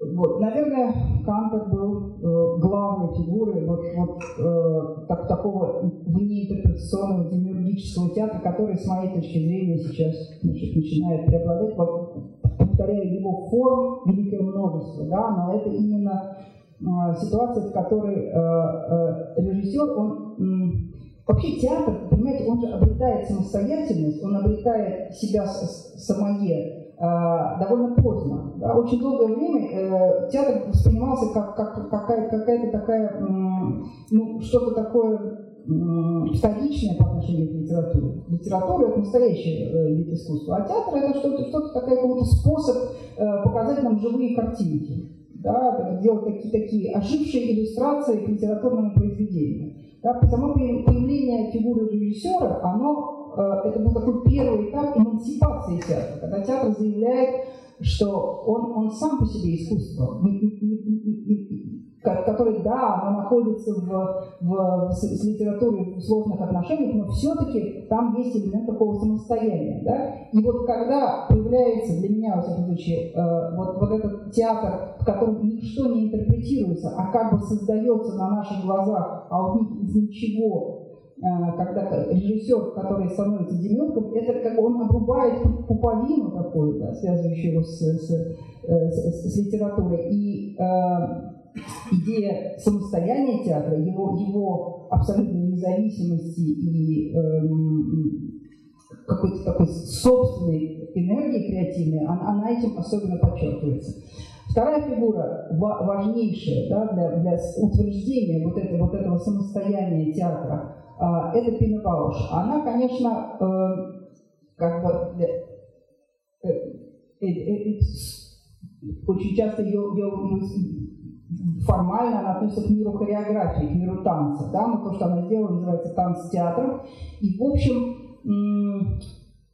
Э, вот, наверное, Кантер был э, главной фигурой вот, вот э, так, такого внеинтерпретационного демиургического театра, который, с моей точки зрения, сейчас значит, начинает преобладать. Повторяю, его форм великое множество, да, но это именно э, ситуация, в которой э, э, режиссер, он Вообще театр, понимаете, он же обретает самостоятельность, он обретает себя самое э, довольно поздно. Да? Очень долгое время э, театр воспринимался как, как какая, какая-то такая, э, ну, что-то такое э, вторичное по отношению к литературе. Литература – это настоящий э, вид искусства, а театр – это что-то, что-то такой какой-то способ э, показать нам живые картинки. Да, делать такие, такие ожившие иллюстрации к литературному произведению. Да, само появление фигуры режиссера, оно, э, это был такой первый этап эмансипации театра, когда театр заявляет, что он, он сам по себе искусство, который, да, оно находится в, в, с, с литературой в сложных отношениях, но все-таки там есть элемент такого самостояния. Да? И вот когда появляется для меня, во всяком случае, э, вот, вот этот театр, в котором ничто не интерпретируется, а как бы создается на наших глазах, а них из ничего э, когда режиссер, который становится демиургом, это как он обрубает пуповину такую, да, связывающую его с, с, э, с, с литературой. И э, идея самостояния театра, его, его абсолютной независимости и эм, какой-то такой собственной энергии креативной, она, она этим особенно подчеркивается. Вторая фигура, важнейшая да, для, для утверждения вот, это, вот этого самостояния театра, э, это Пина Бауш. Она, конечно, э, как бы э, э, очень часто ее, ее, формально она относится к миру хореографии, к миру танца. Да? Но то, что она сделала, называется танц театром. И, в общем,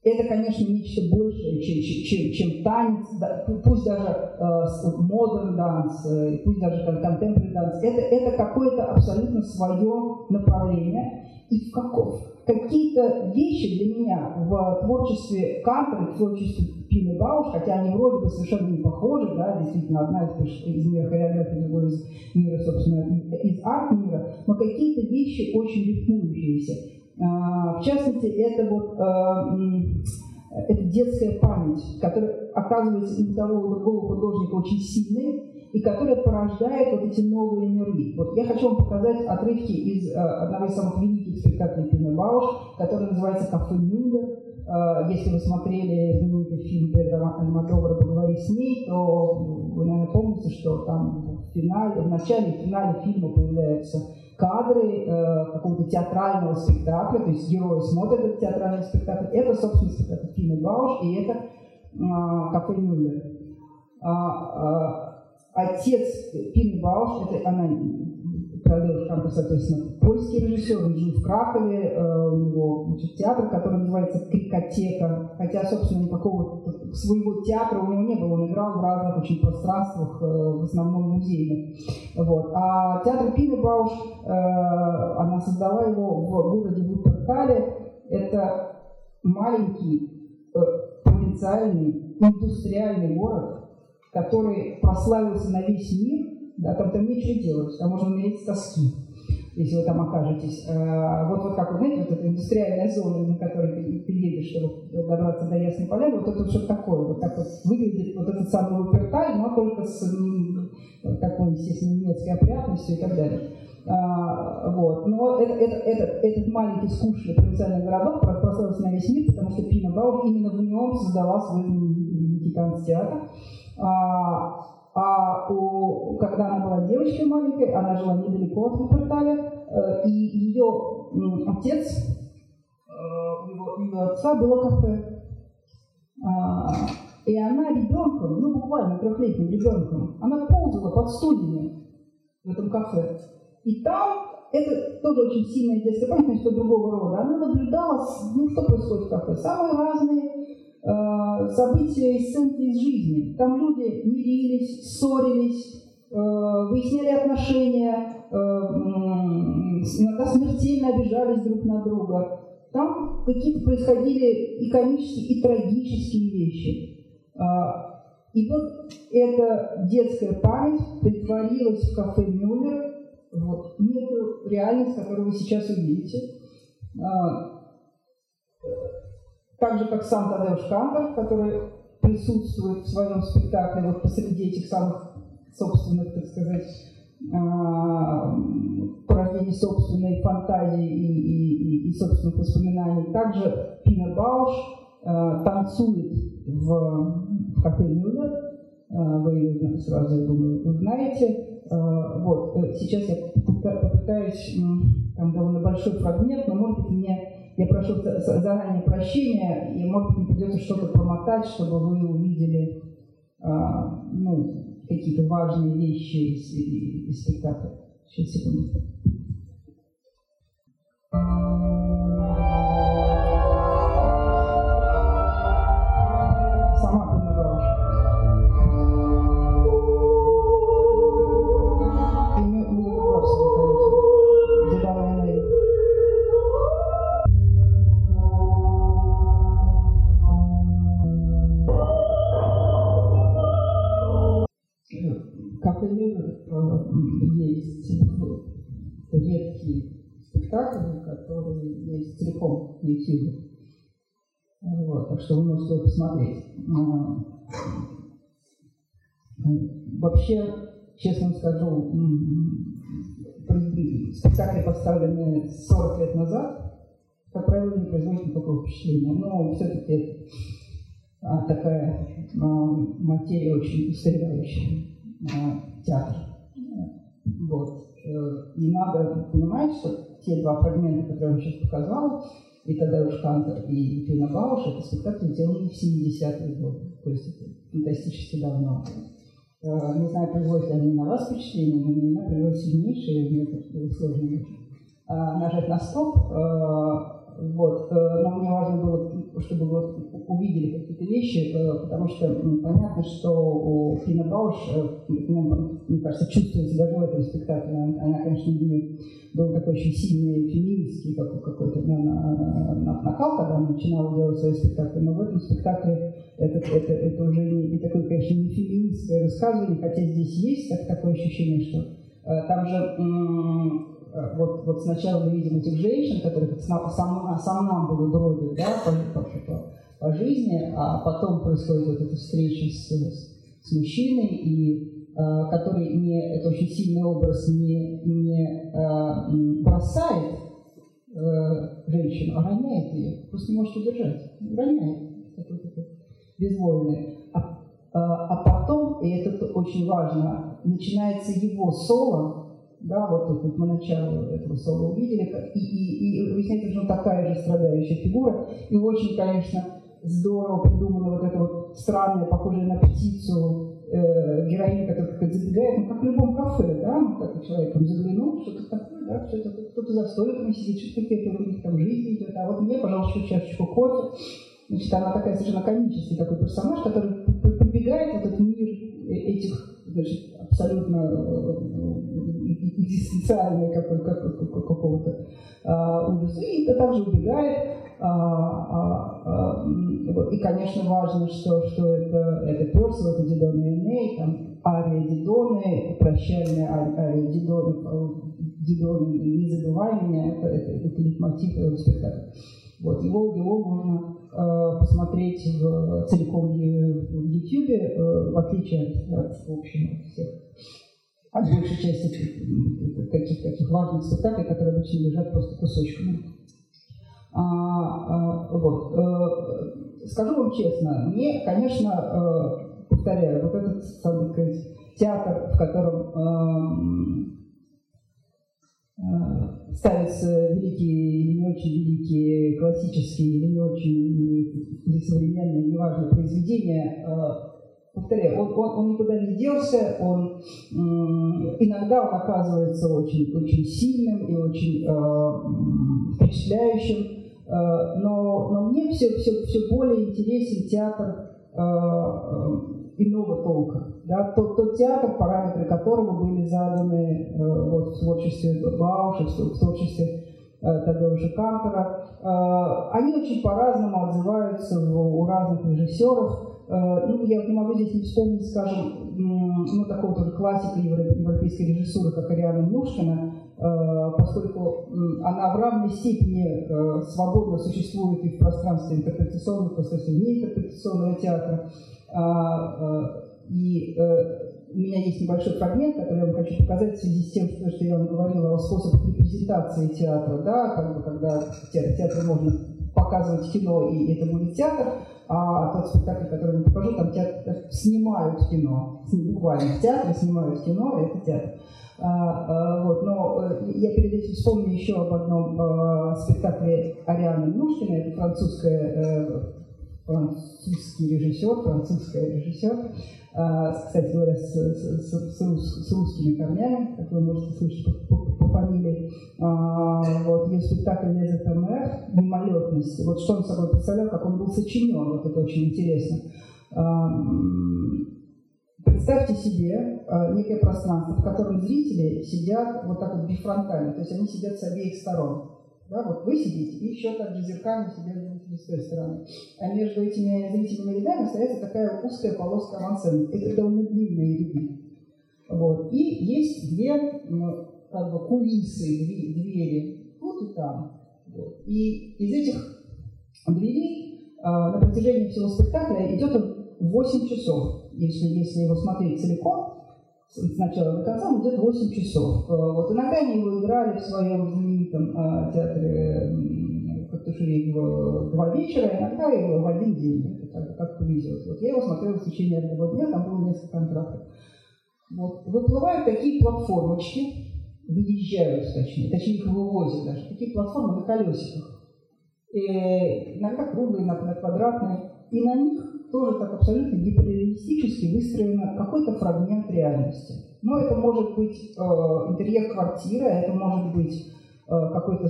это, конечно, нечто большее, чем, чем, чем танец, да, пусть даже э, данс, э, пусть даже контемпорари данс. Это, это какое-то абсолютно свое направление. И в каков, какие-то вещи для меня в творчестве Кантера, в творчестве Пины Бауш, хотя они вроде бы совершенно не похожи, да, действительно, одна из, из мира хореографии, другая из мира, собственно, из арт-мира, но какие-то вещи очень рифмующиеся. А, в частности, это вот а, это детская память, которая оказывается у того, и другого художника очень сильной, и которая порождает вот эти новые миры. Вот я хочу вам показать отрывки из э, одного из самых великих спектаклей Пина Бауш, который называется «Кафе Мюллер». Если вы смотрели знаменитый фильм Педро Альмадовара «Поговори с ней», то вы, наверное, помните, что там в, финале, в начале и финале фильма появляются кадры э, какого-то театрального спектакля, то есть герои смотрят этот театральный спектакль. Это, собственно, спектакль Пина Бауш, и это э, «Кафе Мюллер». А, а, Отец Пин Бауш, это она, Королева Шкампа, соответственно, польский режиссер, он жил в Кракове, э, у него значит, театр, который называется Крикотека, хотя, собственно, никакого своего театра у него не было, он играл в разных очень пространствах, э, в основном музейных. Вот. А театр Пины Бауш, э, она создала его в городе Вупертале, это маленький провинциальный индустриальный город, который прославился на весь мир, да, там, там нечего делать, там можно умереть с тоски, если вы там окажетесь. А, вот, вот как, вы знаете, вот эта индустриальная зона, на которой ты, ты едешь, чтобы добраться до Ясной Поляны, вот это что-то такое, вот так вот выглядит вот этот самый Вуперталь, но только с такой, естественно, немецкой опрятностью и так далее. А, вот. Но это, это, это, этот маленький скучный провинциальный городок прославился на весь мир, потому что Пина Бауэр именно в нем создала свой Никитанс театр. А, а у, когда она была девочкой маленькой, она жила недалеко от Вуперталя, и ее отец, у его, его отца было кафе. И она ребенком, ну буквально трехлетним ребенком, она ползала под стульями в этом кафе. И там, это тоже очень сильная детская память, что другого рода, она наблюдала, ну что происходит в кафе, самые разные э, события и сценки из жизни. Там люди мирились, ссорились, э, выясняли отношения, э, иногда смертельно обижались друг на друга. Там какие-то происходили и комические, и трагические вещи. А, и вот эта детская память притворилась в кафе Мюллер вот, некую реальность, которую вы сейчас увидите. А, так же, как сам Тадеуш Кантор, который присутствует в своем спектакле вот посреди этих самых собственных, так сказать, а, порождений собственной фантазии и, и, и, собственных воспоминаний. Также Пина Бауш танцует в кафе Мюллер, э, вы ее сразу, я думаю, узнаете. Вот, э, сейчас я попытаюсь, там довольно большой фрагмент, но, может быть, мне, я прошу заранее прощения, и, может быть, мне придется что-то промотать, чтобы вы увидели ну, какие-то важные вещи из, из спектакля. Сейчас, секунду. YouTube. Вот, так что вы можете посмотреть. А, вообще, честно скажу, спектакли, поставленные 40 лет назад, как правило, не производят никакого впечатления. Но все-таки а, такая а, материя очень устаревающая, театр. Вот. Э, и надо понимать, что те два фрагмента, которые я сейчас показала, и Тадеуш Кантер, и Пина Бауш, это спектакль сделали в 70-е годы. То есть это фантастически давно. Э, не знаю, производят ли они на вас впечатление, но на меня производят сильнейшие, мне сложно э, нажать на стоп, э, вот. Э, но мне важно было, чтобы вот увидели какие-то вещи, э, потому что понятно, что у Флина Бауш, э, мне кажется, чувствуется даже в этом спектакле. Она, конечно, не был такой очень сильный феминистский какой-то на, на, на, накал, когда она начинала делать свои спектакли, но в этом спектакле это, это, это уже не, не такое, конечно, не феминистское высказывание, хотя здесь есть так, такое ощущение, что там же вот, вот сначала мы видим этих женщин, которые сам, сам, сам нам были бродят да, по, по, по жизни, а потом происходит вот эта встреча с, с, с мужчиной, и э, который не, это очень сильный образ не, не э, бросает э, женщину, а роняет ее, просто не может удержать, роняет, такой, такой безвольный. А, а, а потом, и это очень важно, начинается его соло, да, вот вот мы начало этого соло увидели, и, и, и выясняется, что он такая же страдающая фигура, и очень, конечно, здорово придумана вот эта вот странная, похожая на птицу э, героиня, которая как забегает, ну, как в любом кафе, да, ну, как человек там заглянул, что-то такое, да, что-то, кто-то за столиком сидит, что-то какие-то у них там жизнь идет, а вот мне, пожалуйста, чашечку кофе. Значит, она такая совершенно комический такой персонаж, который прибегает в этот мир этих, значит, абсолютно э, экзистенциальной какого-то а, ужаса, и это также убегает. А, а, а, и, конечно, важно, что, что это, это Персел, это Дидон и там ария Дидоны, прощальная ария Дидоны, Дидоны, не забывай меня, это, это, это лейтмотив этого спектакля. Вот, его, его можно э, посмотреть в, целиком в YouTube, э, в отличие от, от в общем, всех от большей части таких, таких важных спектаклей, которые обычно лежат просто кусочками. А, а, вот. Э, скажу вам честно, мне, конечно, э, повторяю, вот этот, так сказать, театр, в котором э, ставятся великие или не очень великие, классические или не очень или современные, неважно, произведения, повторяю, он, он, он никуда не делся, он иногда он оказывается очень, очень сильным и очень э, впечатляющим, э, но, но мне все, все, все более интересен театр э, иного толка. Да? Тот, тот театр, параметры которого были заданы э, вот, в творчестве Бауша, в творчестве э, уже Кантера, э, они очень по-разному отзываются в, у разных режиссеров. Э, ну, я не могу здесь не вспомнить, скажем, ну, такого тоже классика европейской режиссуры, как Ариана Мушкина, э, поскольку она в равной степени э, свободно существует и в пространстве интерпретационного, в пространстве неинтерпретационного театра. А, и у меня есть небольшой фрагмент, который я вам хочу показать в связи с тем, что я вам говорила о способах репрезентации театра, да, как бы, когда в театре можно показывать кино, и это будет театр, а тот спектакль, который я покажу, там театр, снимают кино, буквально в театре снимают кино, это театр. А, а, вот, но э, я перед этим вспомню еще об одном а, спектакле Арианы Мнушкиной, это французская, э, французский режиссер, французская режиссер, а, кстати говоря, с, с, с, с, русскими корнями, как вы можете слышать по, по, по фамилии. А, вот, ее спектакль «Les éphémères» «Мимолетности». Вот что он собой представлял, как он был сочинен, вот это очень интересно. А, представьте себе некое пространство, в котором зрители сидят вот так вот бифронтально, то есть они сидят с обеих сторон. Да, вот вы сидите, и еще также зеркально сидят зрители с той стороны. А между этими зрительными рядами остается такая узкая полоска авансцены. Это довольно длинные ряды. Вот. И есть две ну, как бы кулисы, двери, тут и там. Вот. И из этих дверей э, на протяжении всего спектакля идет он 8 часов, если, если его смотреть целиком с начала до конца, он идет 8 часов. Э, вот иногда они его играли в своем знаменитом э, театре Картушеве два вечера, иногда его в один день, как, как повезет. Вот я его смотрела в течение одного дня, там было несколько контрактов. Вот. Выплывают такие платформочки, выезжают, точнее, точнее их вывозят даже, такие платформы на колесиках. И иногда круглые, иногда квадратные. И на них тоже так абсолютно гиперреалистически выстроен какой-то фрагмент реальности. Но это может быть э, интерьер квартиры, это может быть э, какой-то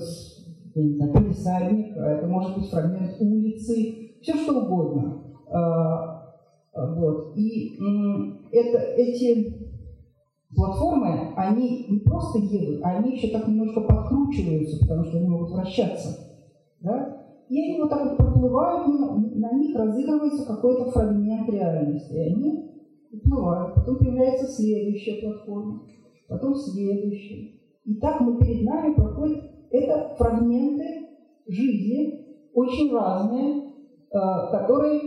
я не знаю, полисадник, это может быть фрагмент улицы, все что угодно. Э, э вот. И э, это, эти платформы, они не просто едут, они еще так немножко подкручиваются, потому что они могут вращаться. Да? и они вот так вот проплывают, на них разыгрывается какой-то фрагмент реальности, и они уплывают. Потом появляется следующая платформа, потом следующая. И так мы перед нами проходят это фрагменты жизни, очень разные, э, которые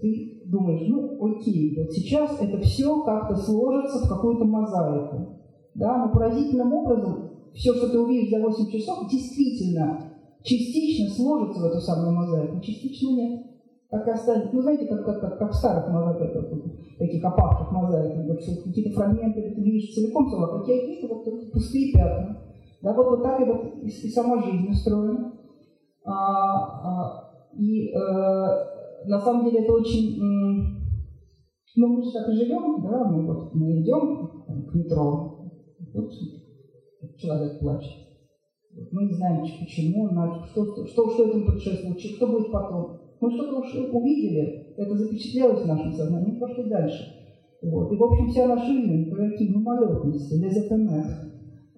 ты думаешь, ну окей, вот сейчас это все как-то сложится в какую-то мозаику. Да, но поразительным образом все, что ты увидишь за 8 часов, действительно частично сложится в эту самую мозаику, частично нет. Так и останется. Ну, знаете, как, как, как, как в старых мозаиках, таких опавших мозаиках, вот, что какие-то фрагменты ты видишь целиком, а какие-то вот пустые пятна. Да, вот, вот так и, вот, и, и сама жизнь устроена. А, а, и э, на самом деле это очень... Ну, мы же так и живем, да, мы, вот, мы идем к метро, вот человек плачет. Мы не знаем, почему, что, что, что этому предшествует, что будет потом. Мы что-то уж увидели, это запечатлелось в нашем сознании, мы пошли дальше. Вот. И, в общем, вся наша жизнь про такие мимолетности, лезефемер.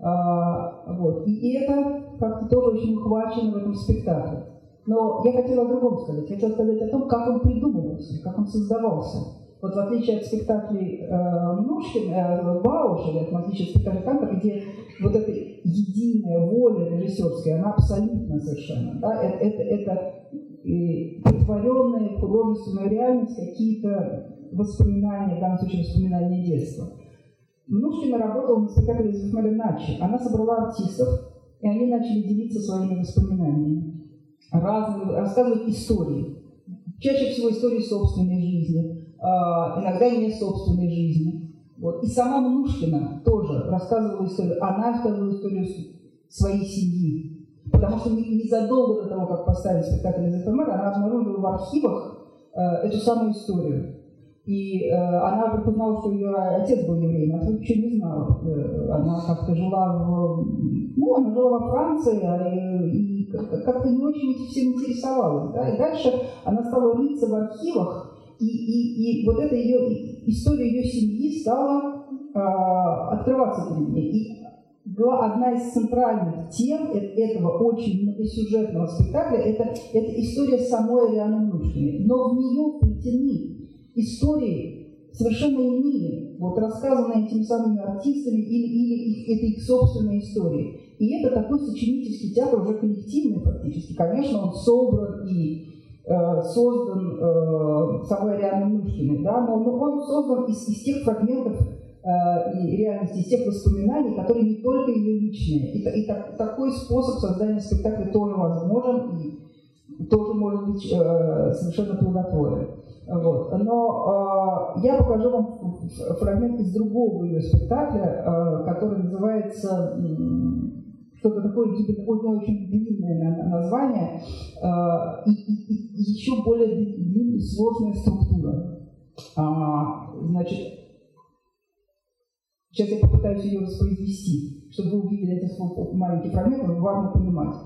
А, вот. И, и это как-то тоже очень ухвачено в этом спектакле. Но я хотела о другом сказать. Я хотела сказать о том, как он придумывался, как он создавался. Вот в отличие от спектаклей э, Мнушкина, э, Бауша, в отличие от спектакля Кантера, где вот эта единая воля режиссерская, она абсолютно совершенно. Да? Это, это, это и притворенные в художественную реальность какие-то воспоминания, в данном случае воспоминания детства. Мнушкина работала на спектакле «Смотри иначе». Она собрала артистов, и они начали делиться своими воспоминаниями, разные, рассказывать истории чаще всего истории собственной жизни, а, иногда не собственной жизни. Вот. И сама Мнушкина тоже рассказывала историю, она рассказывала историю своей семьи. Потому что незадолго до того, как поставили спектакль из ФМР, она обнаружила в архивах э, эту самую историю. И э, она вдруг узнала, что ее отец был евреем, а ничего не знала. Э, она как-то жила в... Ну, она жила во Франции, а, и, и как-то не очень всем интересовалась. Да? И дальше она стала рыться в архивах, и, и, и вот эта ее история ее семьи стала э, открываться перед ней. И одна из центральных тем э, этого очень многосюжетного спектакля это, это история самой Арианы Мнушкиной. Но в нее вплетены истории совершенно иные, вот рассказанные этими самыми артистами или, или их, это их собственные истории. И это такой сочинительский театр уже коллективный фактически. Конечно, он собран и э, создан э, самой Арианой Мышкиной, да, но, но он создан из, из тех фрагментов и реальности, из тех воспоминаний, которые не только ее личные. И, и так, такой способ создания спектакля тоже возможен и тоже может быть э, совершенно плодотворен. Вот. Но э, я покажу вам фрагмент из другого ее спектакля, э, который называется что-то такое типа, очень длинное название э, и, и, и еще более длинная сложная структура. А, значит, сейчас я попытаюсь ее воспроизвести, чтобы вы увидели этот маленький фрагмент, он важно понимать.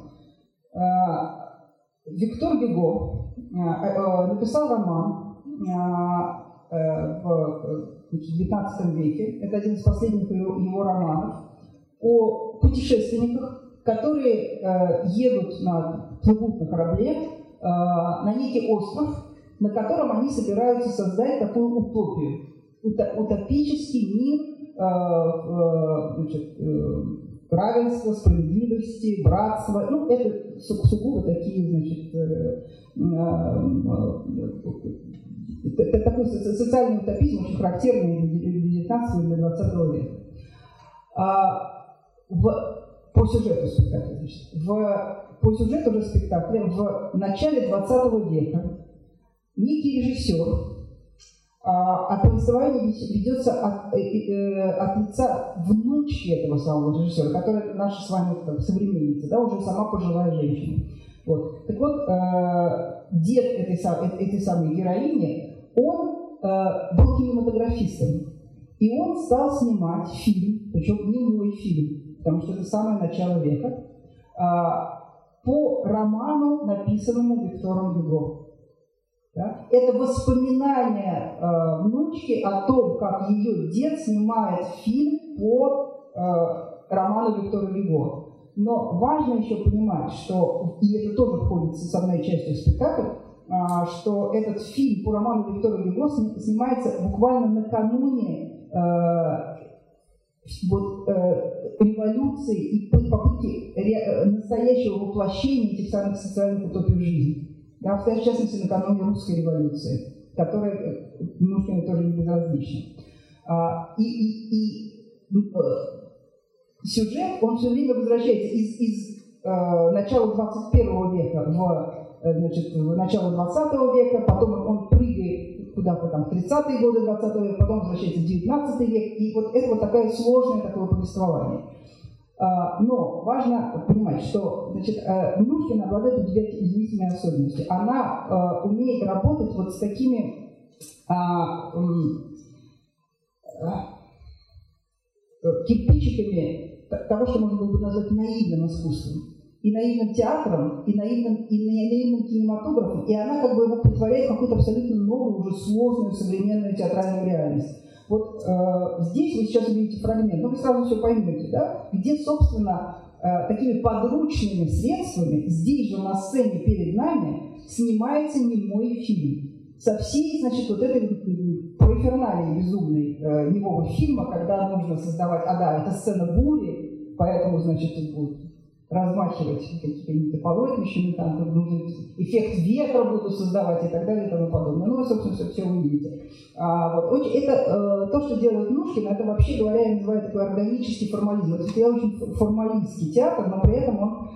А, Виктор Гюго а, а, написал роман Э, в XIX веке. Это один из последних его романов о путешественниках, которые э, едут на, плывут на корабле э, на некий остров, на котором они собираются создать такую утопию, утопический мир значит, равенства, справедливости, братства. Ну, это сугубо такие, значит, это такой социальный утопизм, очень характерный для 19 и 20 века. А, в, по сюжету спектакля, значит, в, по сюжету же спектакля в начале 20 века некий режиссер, а, а повествование ведется от, э, э, от лица внучки этого самого режиссера, которая наша с вами как, современница, да, уже сама пожилая женщина. Вот. Так вот, э, дед этой, этой самой героини он был кинематографистом. И он стал снимать фильм, причем не мой фильм, потому что это самое начало века, э, по роману, написанному Виктором Гюго. Да? Это воспоминание э, внучки о том, как ее дед снимает фильм по э, роману Виктора Гюго. Но важно еще понимать, что, и это тоже входит в составной частью спектакля, а, что этот фильм по роману Виктора Гюго снимается буквально накануне э, вот, э, революции и попытки ре, настоящего воплощения этих самых социальных утопий в жизни. Да, в частности, накануне русской революции, которая Мушкину тоже не безразлична. А, и, и, и э, сюжет, он все время возвращается из, из э, начала 21 века в Э, значит, в начало 20 века, потом он прыгает куда-то там в 30-е годы 20 века, потом возвращается в 19 век, и вот это вот такое сложное такое повествование. А, но важно понимать, что значит, э, Мнушкина обладает удивительной особенностью. Она э, умеет работать вот с такими а, кирпичиками того, что можно было бы назвать наивным искусством и наивным театром, и наивным, и наивным кинематографом, и она как бы его притворяет в какую-то абсолютно новую, уже сложную современную театральную реальность. Вот э, здесь вы сейчас увидите фрагмент, но вы сразу все поймете, да, где, собственно, э, такими подручными средствами, здесь же на сцене перед нами, снимается немой фильм. Со всей, значит, вот этой проферналии безумной э, немого фильма, когда нужно создавать, а да, это сцена бури, поэтому, значит, будет размахивать какие-то полотнищами, там нужно эффект ветра будут создавать и так далее и тому подобное. Ну, вы, собственно, все, все увидите. А, вот, очень, это, э, то, что делает Нушкин, это вообще говоря, я называю такой органический формализм. Это всегда очень формалистский театр, но при этом он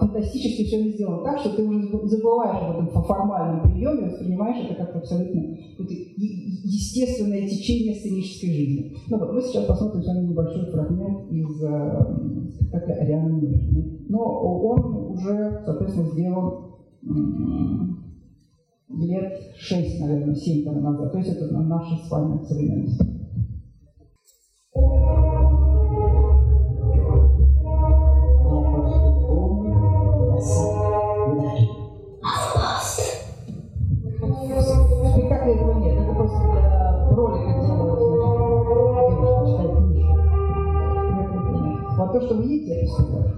фантастически все сделано так, что ты уже забываешь об этом формальном приеме, воспринимаешь это как абсолютно естественное течение сценической жизни. Ну вот, мы сейчас посмотрим с вами небольшой фрагмент из э, спектакля «Ариана Но он уже, соответственно, сделан лет шесть, наверное, семь тому назад. То есть это наша с вами современность. Что вы видите, это спектакль.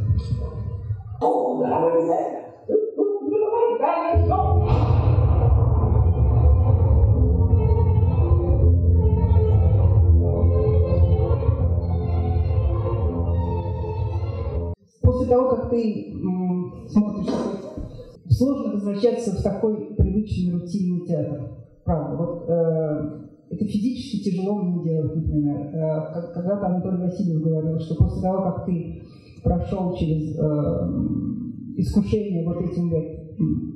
После того, как ты смотришь сложно возвращаться в такой привычный рутинный театр. Правда. Вот э, это физически тяжело мне делать, например. Э, когда-то Анатолий Васильев говорил, что после того, как ты прошел через э, искушение вот этим вот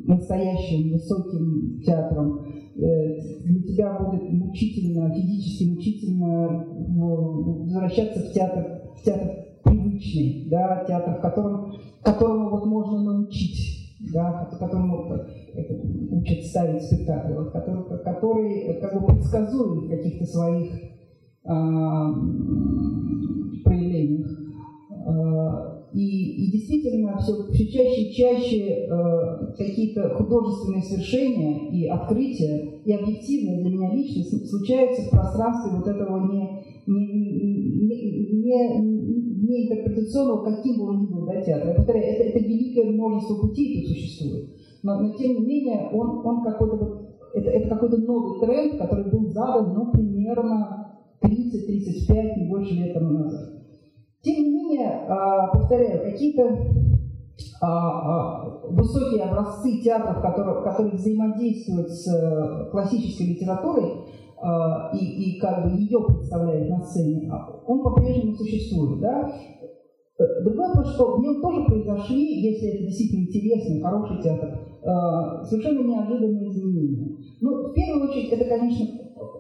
настоящим высоким театром, э, для тебя будет мучительно, физически мучительно ну, возвращаться в театр, в театр привычный, да, театр, в котором, которому вот можно научить да, которому учат ставить спектакли, вот, который, который как бы предсказуем в каких-то своих э, проявлениях. Э, и, и действительно все, все чаще и чаще э, какие-то художественные свершения и открытия, и объективные для меня лично случаются в пространстве вот этого не, не, не, не, интерпретационного, каким бы он ни был, да, театр. Я повторяю, это, это великое множество путей тут существует. Но, но тем не менее, он, он какой-то вот, это, это какой-то новый тренд, который был задан, ну, примерно 30-35, не больше лет тому назад. Тем не менее, а, повторяю, какие-то а, а, высокие образцы театров, которые, которые взаимодействуют с э, классической литературой, и, и как бы ее представляет на сцене, а он по-прежнему существует. Да? Э, другое то, что в нем тоже произошли, если это действительно интересный, хороший театр, а, совершенно неожиданные изменения. Ну, в первую очередь, это, конечно,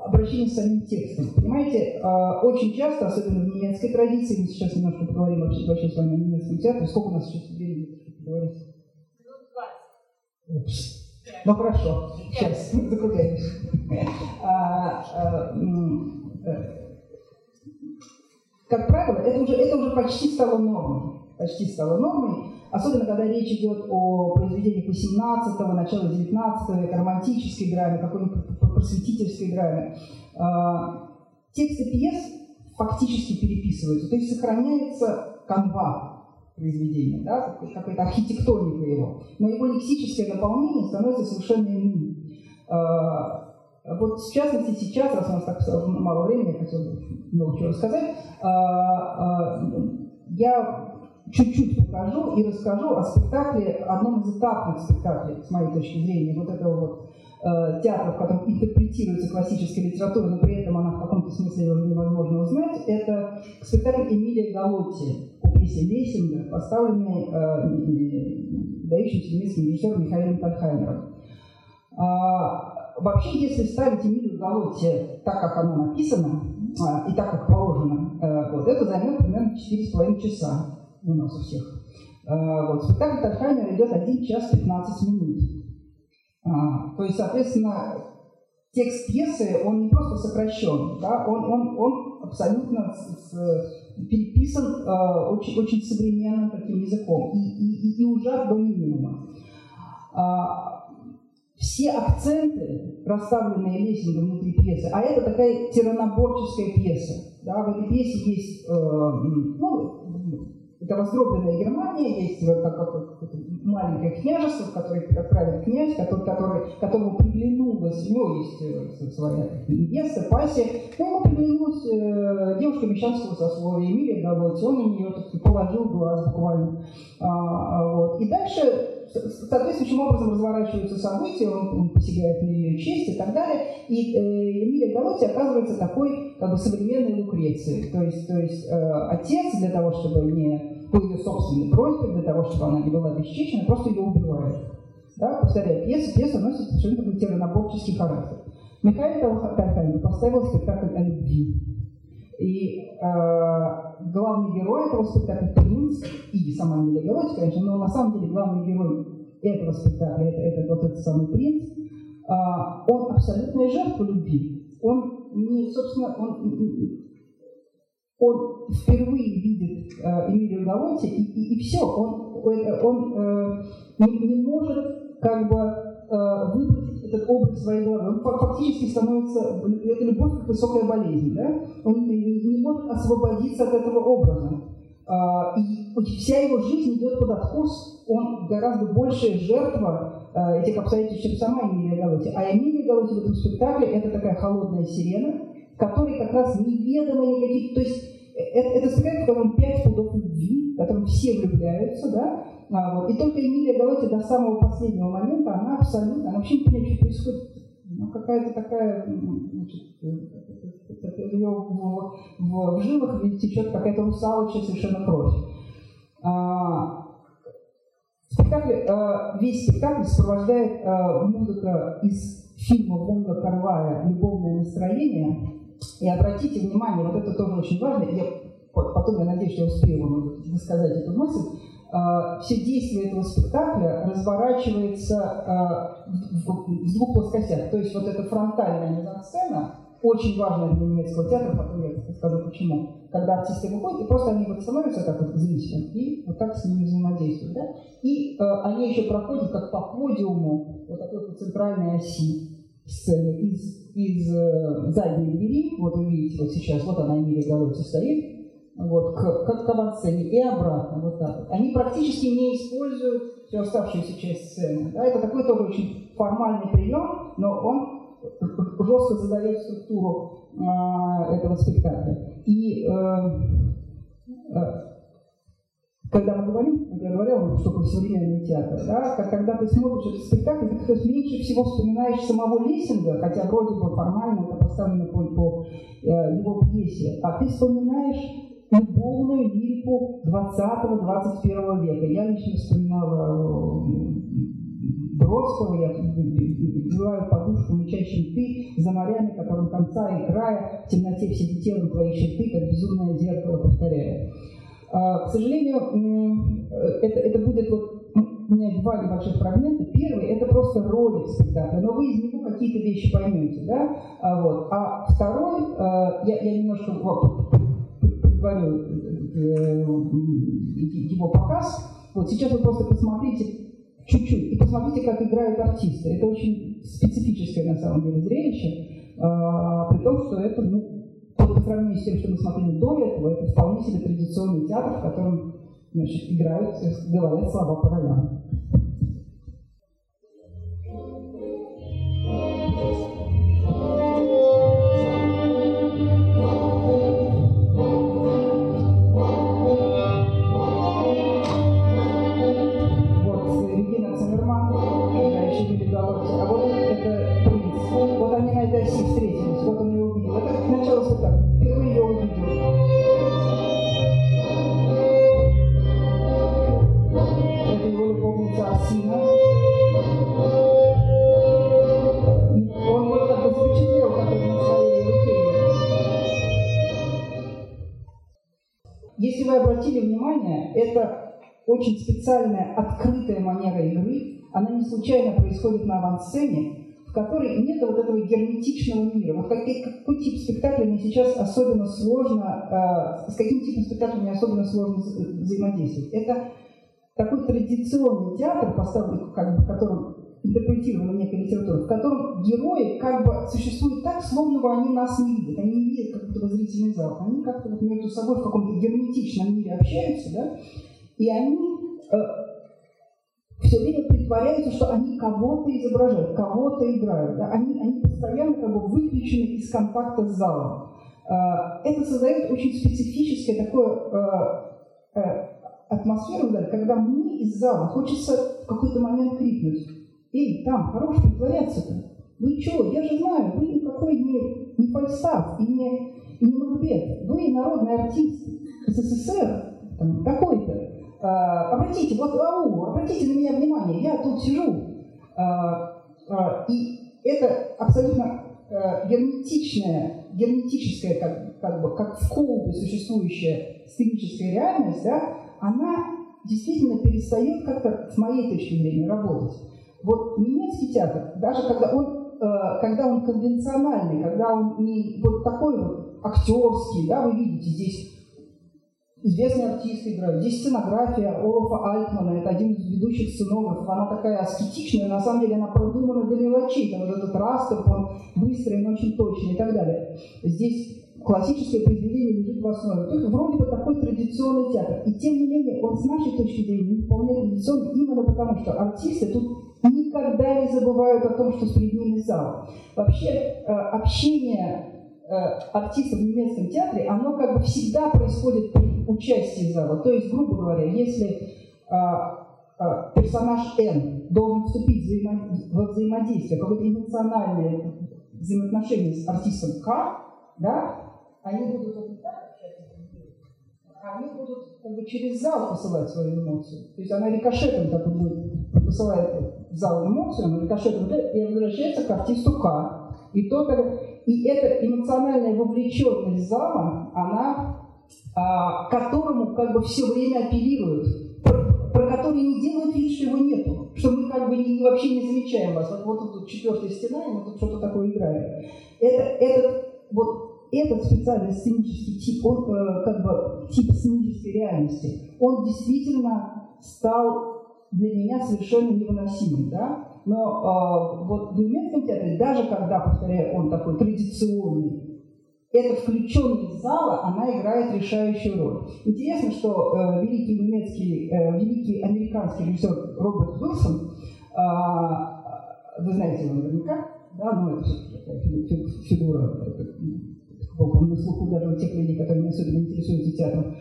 обращение с самим текстом. Понимаете, очень часто, особенно в немецкой традиции, мы сейчас немножко поговорим вообще, вообще с вами о немецком театре, сколько у нас сейчас времени говорить? Ну, ну хорошо, сейчас закругляемся. А, а, э, как правило, это уже, это уже почти стало нормой. Почти стало нормой, особенно когда речь идет о произведениях 18-го, начала 19 века, романтической драме, какой-нибудь просветительской драме. А, тексты пьес фактически переписываются, то есть сохраняется канва произведения, да, какая-то архитектоника его. Но его лексическое наполнение становится совершенно иным. А, вот в частности сейчас, раз у нас так мало времени, я хотел много чего рассказать, а, а, я чуть-чуть покажу и расскажу о спектакле, одном из этапных спектаклей, с моей точки зрения, вот этого вот театра, в котором интерпретируется классическая литература, но при этом она в каком-то смысле уже невозможно узнать, это спектакль Эмилия Галотти пьесе Лессинга, поставленный э, дающимся немецким режиссером Михаилом Тальхаймером. А, вообще, если ставить Эмилию Галотти так, как она написана, а, и так, как положено, э, вот, это займет примерно 4,5 часа у нас у всех. А, вот, спектакль Тальхаймера идет 1 час 15 минут. А, то есть, соответственно, текст пьесы, он не просто сокращен, да, он, он, он абсолютно с, с, переписан э, очень, очень современным таким языком и, и, и ужат до минимума. А, все акценты, расставленные Лессингом внутри пьесы, а это такая тираноборческая пьеса. Да, в этой пьесе есть э, ну, это раздробленная Германия, есть вот такое маленькое княжество, в которое правит князь, который, который, которому приглянулась, у него есть э, своя невеста, Пася, но ему приглянулась э, девушка мещанского сословия, Эмилия Галотти, он на нее так, положил глаз буквально. А, а, вот. И дальше соответствующим образом разворачиваются события, он, посягает на ее честь и так далее. И э, Эмилия Галотти оказывается такой как бы современной Лукрецией. То есть, то есть э, отец для того, чтобы не по ее собственной просьбе, для того, чтобы она не была обесчищена, просто ее убивает. Да? Повторяю, пьеса, пьеса носит совершенно такой терронаборческий характер. Михаил Тарханин поставил спектакль о любви. И э, главный герой этого спектакля принц, и сама Эмилия Галочи, конечно, но на самом деле главный герой этого спектакля, это, это вот этот самый принц, э, он абсолютная жертва любви. Он не, собственно, он, он впервые видит э, Эмилию Галотти, и, и, и все, он, он э, не, не может как бы выбрать этот образ своей головы. Он фактически становится, это любовь как высокая болезнь, да? Он не, не может освободиться от этого образа. Uh, и вся его жизнь идет под откос, он гораздо большая жертва uh, этих обстоятельств, чем сама Эмилия Галотти. А Эмилия Галотти в этом спектакле – это такая холодная сирена, которой как раз неведомо никаких... То есть э, это, это спектакль, в котором пять пудов любви, в котором все влюбляются, да, а. И только Эмилия Галотти до самого последнего момента, она абсолютно, вообще не понимает, что происходит. Ну, какая-то такая, значит, у нее в, в, в жилах течет какая-то русалочная совершенно кровь. А, спектакль, а, весь спектакль сопровождает а, музыка из фильма Вонга Карвая «Любовное настроение». И обратите внимание, вот это тоже очень важно, я, потом я надеюсь, что я успею вам рассказать эту мысль, а, все действие этого спектакля разворачивается а, в двух плоскостях. То есть вот эта фронтальная мизансцена, очень важная для немецкого театра, потом я скажу почему. Когда артисты выходят, и просто они вот становятся так вот зрителем, и вот так с ними взаимодействуют. Да? И э, они еще проходят как по подиуму вот такой по центральной оси сцены из, из э, задней двери, вот вы видите вот сейчас, вот она Эмилия Галотти стоит, вот, к, как к авансцене и обратно, вот так вот. Они практически не используют всю оставшуюся часть сцены. Да? Это такой тоже очень формальный прием, но он жестко задает структуру э, этого спектакля. И э, э, когда мы говорим, я говорил, что такое современный театр, да, как, когда ты смотришь этот спектакль, ты как раз меньше всего вспоминаешь самого Лессинга, хотя вроде бы формально это поставлено по, по э, его пьесе, а ты вспоминаешь любовную лирику 20-21 века. Я лично вспоминала Бродского, я называю подушку мычащим ты, за морями, которым конца и края, в темноте все телом твои черты, как безумное зеркало повторяя. А, к сожалению, это, это будет вот у меня два небольших фрагмента. Первый – это просто ролик спектакля, но вы из него какие-то вещи поймете, да? А, вот. а второй, а, я, я немножко говорю, э, его показ. Вот сейчас вы просто посмотрите чуть-чуть и посмотрите, как играют артисты. Это очень специфическое на самом деле зрелище, а, при том, что это, ну, по сравнению с тем, что мы смотрели до этого, это вполне себе традиционный театр, в котором значит, играют, говорят слова по ролям. Авансцене, в которой нет вот этого герметичного мира. Вот какой, какой тип спектакля мне сейчас особенно сложно, э, с каким типом спектакля мне особенно сложно взаимодействовать. Это такой традиционный театр, поставленный, как бы, в котором интерпретирована некая литература, в котором герои как бы существуют так, словно бы они нас не видят, они не видят как будто зрительный зал, они как-то вот между собой в каком-то герметичном мире общаются, да, и они э, все время притворяются, что они кого-то изображают, кого-то играют. Да? Они, они постоянно как бы выключены из контакта с залом. Э, это создает очень специфическое такое э, э, атмосферу, да, когда мне из зала хочется в какой-то момент крикнуть. Эй, там, хорош притворяться-то. Вы что, я же знаю, вы никакой не, не Фальстаф и не, и не Макбет. Вы народный артист СССР, там, такой-то. А, обратите, вот, ау, обратите на меня внимание, я тут сижу. А, а, и это абсолютно герметичная, герметическая, как, как бы, как в колбе существующая сценическая реальность, да, она действительно перестает как-то, с моей точки зрения, работать. Вот немецкий театр, даже когда он, когда он конвенциональный, когда он не вот такой вот актерский, да, вы видите, здесь известные артисты играют. Здесь сценография Олафа Альтмана, это один из ведущих сценографов. Она такая аскетичная, на самом деле она продумана до мелочей. Там вот этот раструб, он выстроен очень точно и так далее. Здесь классическое произведение лежит в основе. Есть вроде бы такой традиционный театр. И тем не менее, он с нашей точки зрения не вполне традиционный именно потому, что артисты тут никогда не забывают о том, что перед ними зал. Вообще, э, общение э, артистов в немецком театре, оно как бы всегда происходит при участии зала. То есть, грубо говоря, если а, а, персонаж Н должен вступить во взаимодействие, какое-то эмоциональное взаимоотношение с артистом К, да, они будут вот они будут как бы через зал посылать свою эмоцию. То есть она рикошетом так будет, посылает в зал эмоцию, она рикошетом и возвращается к артисту К. И, то, и эта эмоциональная вовлеченность зала, она а, которому как бы все время апеллируют, про, про который не делают вид, что его нету, что мы как бы не, вообще не замечаем вас. Вот, вот тут четвертая стена, и мы тут что-то такое играем. Это, этот, вот этот специальный сценический тип, он э, как бы тип сценической реальности, он действительно стал для меня совершенно невыносимым, да? Но э, вот в немецком театре, даже когда, повторяю, он такой традиционный, эта включенность зала, она играет решающую роль. Интересно, что э, великий немецкий, э, великий американский режиссер Роберт Уилсон, э, вы знаете его наверняка, да, ну это все-таки фигура на слуху даже у тех людей, которые не особенно интересуются театром.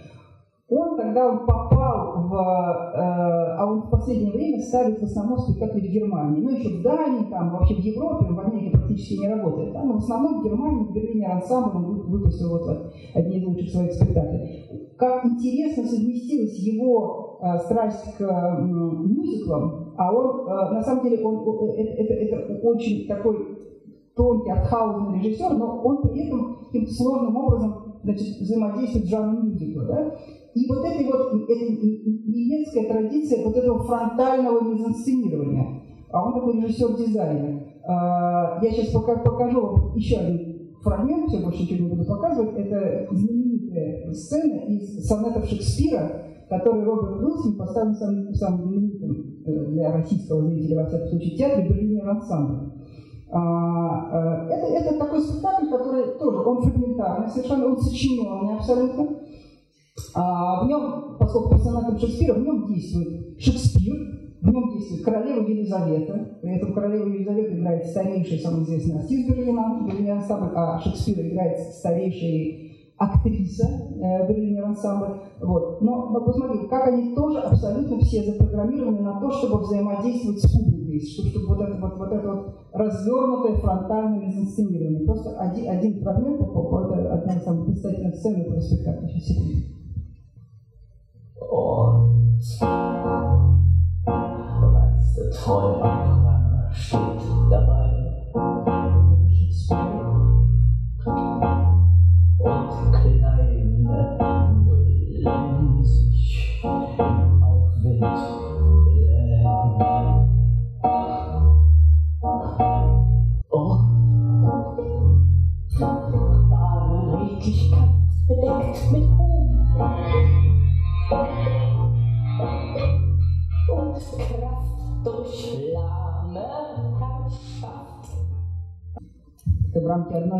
Он, когда он попал в... Э, а он в последнее время ставит в основном спектакли в Германии. Ну, еще в Дании, там, вообще в Европе, в Америке практически не работает. Да? Но в основном в Германии, в Берлине ансамбль выпустил вот одни из лучших своих спектаклей. Как интересно совместилась его э, страсть к э, мюзиклам, а он, э, на самом деле, он, э, это, это, это очень такой тонкий, артхаусный режиссер, но он при этом каким-то сложным образом значит, взаимодействует с жанром мюзикла. Да? И вот эта вот немецкая традиция вот этого фронтального мизансценирования. А он такой режиссер-дизайнер. А, я сейчас пока покажу еще один фрагмент, все больше ничего не буду показывать. Это знаменитая сцена из сонетов Шекспира, который Роберт Уилсон поставил самым, самым знаменитым э, для российского зрителя, во всяком случае, театре Берлинер ансамбль. А, э, это, это такой спектакль, который тоже, он фрагментарный, совершенно он сочиненный абсолютно. А, в нем, поскольку персонаж Шекспира, в нем действует Шекспир, в нем действует королева Елизавета. При этом королева Елизавета играет старейший, самый известный артист Берлина, Берлина ансамбль, а Шекспир играет старейший актриса э, Берлинер ансамбль. Вот. Но посмотрите, как они тоже абсолютно все запрограммированы на то, чтобы взаимодействовать с публикой, чтобы, чтобы вот это вот, вот это вот развернутое фронтальное мизансценирование. Просто один, один фрагмент, это одна из самых представительных сцен этого спектакля. Сейчас, секунду. Und der Träumer steht dabei.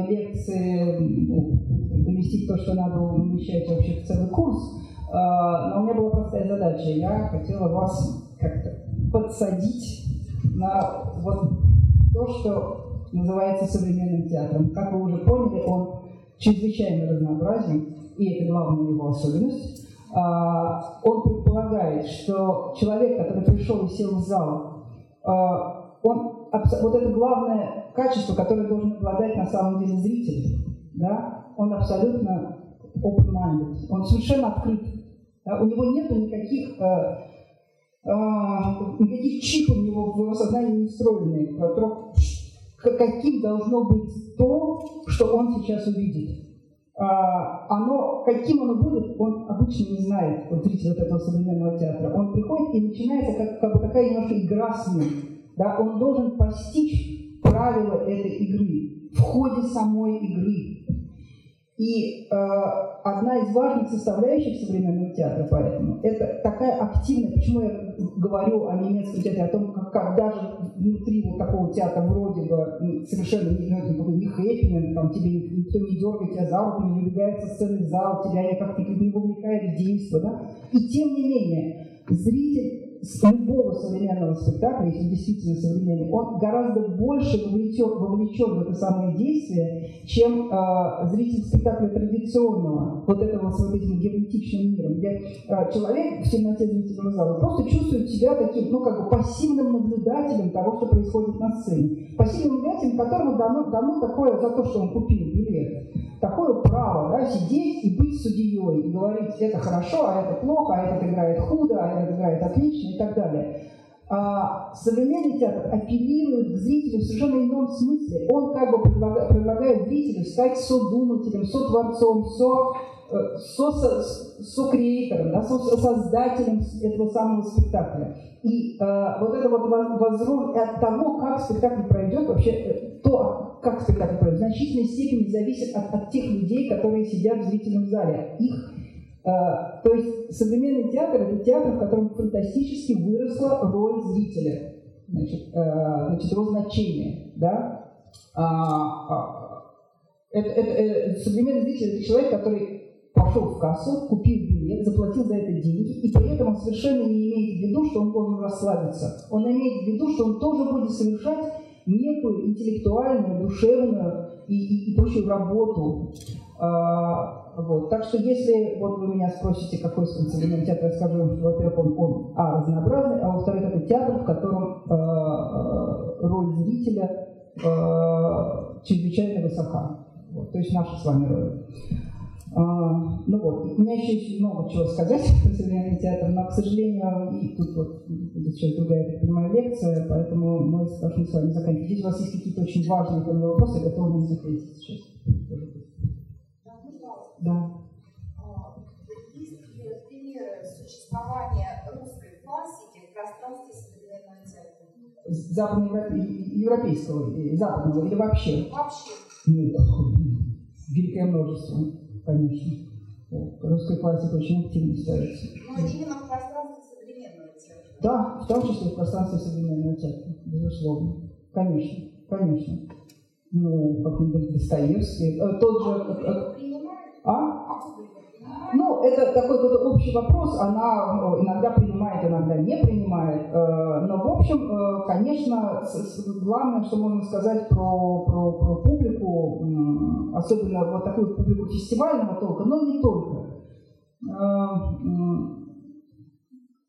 Лекции уместить то, что надо умещать вообще в целый курс. А, но у меня была простая задача. Я хотела вас как-то подсадить на вот то, что называется современным театром. Как вы уже поняли, он чрезвычайно разнообразен, и это главная его особенность. А, он предполагает, что человек, который пришел и сел в зал, а, он, вот это главное качество, которое должен обладать на самом деле зритель, да, он абсолютно open-minded, он совершенно открыт Да? У него нет никаких, э, э, никаких чипов у него в его сознании не встроены, каким должно быть то, что он сейчас увидит. А, оно, каким оно будет, он обычно не знает, вот зритель вот этого современного театра. Он приходит и начинается как, как бы такая немножко игра с ним. Да? Он должен постичь правила этой игры в ходе самой игры. И э, одна из важных составляющих современного театра, поэтому, это такая активная, почему я говорю о немецком театре, о том, как, как даже внутри вот такого театра вроде бы совершенно не, ну, не хэппинг, там тебе никто не дергает тебя за руку, не убегает со сцены в зал, тебя никак не, вовлекает в действо, да? И тем не менее, зритель с любого современного спектакля, если действительно современный, он гораздо больше вовлечен, вовлечен в это самое действие, чем э, зритель спектакля традиционного, вот этого с вот этим герметичным миром, где э, человек в темноте зрительного зала просто чувствует себя таким, ну, как бы пассивным наблюдателем того, что происходит на сцене. Пассивным наблюдателем, которому дано, дано такое за то, что он купил билет такое право да, сидеть и быть судьей, и говорить, это хорошо, а это плохо, а этот играет худо, а этот играет отлично и так далее. А современный театр апеллирует к зрителю в совершенно ином смысле. Он как бы предлагает, предлагает зрителю стать содумателем, сотворцом, со, со, со, со-креатором, да, со, создателем этого самого спектакля. И э, вот это вот возрон от того, как спектакль пройдет, вообще э, то, как спектакль пройдет, в значительной степени зависит от, от тех людей, которые сидят в зрительном зале. Их Э, то есть современный театр – это театр, в котором фантастически выросла роль зрителя, значит, э, значит его значение. Да? А, а, это, это, это, современный зритель – это человек, который пошел в кассу, купил билет, заплатил за это деньги, и при этом он совершенно не имеет в виду, что он должен расслабиться. Он имеет в виду, что он тоже будет совершать некую интеллектуальную, душевную и, и, и прочую работу. А, вот. Так что если вот вы меня спросите, какой современный театр, я скажу во-первых, он, он а, разнообразный, а во-вторых, это театр, в котором э, э, роль зрителя э, чрезвычайно высока. Вот. То есть наша с вами роль. А, ну вот, у меня еще есть много чего сказать про современный театр, но, к сожалению, и тут вот будет сейчас другая, я понимаю, лекция, поэтому мы должны с вами заканчивать. Если у вас есть какие-то очень важные ко мне вопросы, я готова них ответить сейчас. Да. Есть примеры существования русской классики в пространстве современного театра? Западноевропейского, западного или вообще? Вообще. Ну, великое множество, конечно. Русская классика очень активно ставится. Но именно в пространстве современного театра. Да, в том числе в пространстве современного театра, безусловно. Конечно, конечно. Ну, как-нибудь Достоевский. Э, тот же... А а? Ну, это такой какой-то общий вопрос, она э, иногда принимает, иногда не принимает. Э, но, в общем, э, конечно, главное, что можно сказать про, про, про публику, особенно вот такую публику фестивального толка, но не только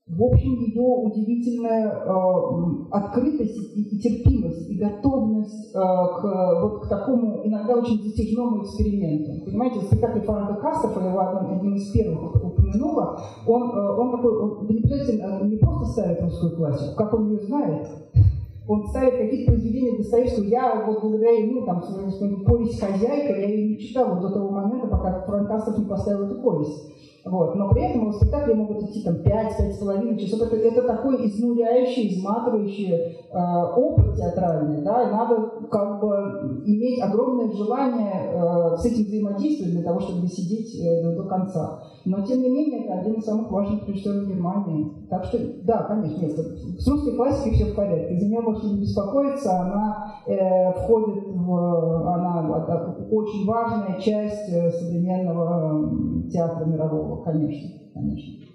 в общем, ее удивительная э, открытость и, и терпимость, и готовность э, к, вот, к такому иногда очень затяжному эксперименту. Понимаете, спектакль Франка Кастрофа, я его одним, одним из первых упомянула, он, э, он такой, не, э, не просто ставит русскую классику, как он ее знает, он ставит какие-то произведения Достоевского. Я вот благодаря ему, там, повесть «Хозяйка», я ее не читал вот до того момента, пока Франк Кастров не поставил эту повесть. Вот. Но при этом спектакли могут идти там 5-5,5 часов. Это, это такой изнуряющий, изматывающий э, опыт театральный. Да? И надо как бы иметь огромное желание э, с этим взаимодействовать для того, чтобы сидеть э, до, конца. Но тем не менее, это один из самых важных режиссеров Германии. Так что, да, конечно, нет, с русской классикой все в порядке. За нее можете не беспокоиться, она э, входит в... Она очень важная часть э, современного театра мирового, конечно, конечно.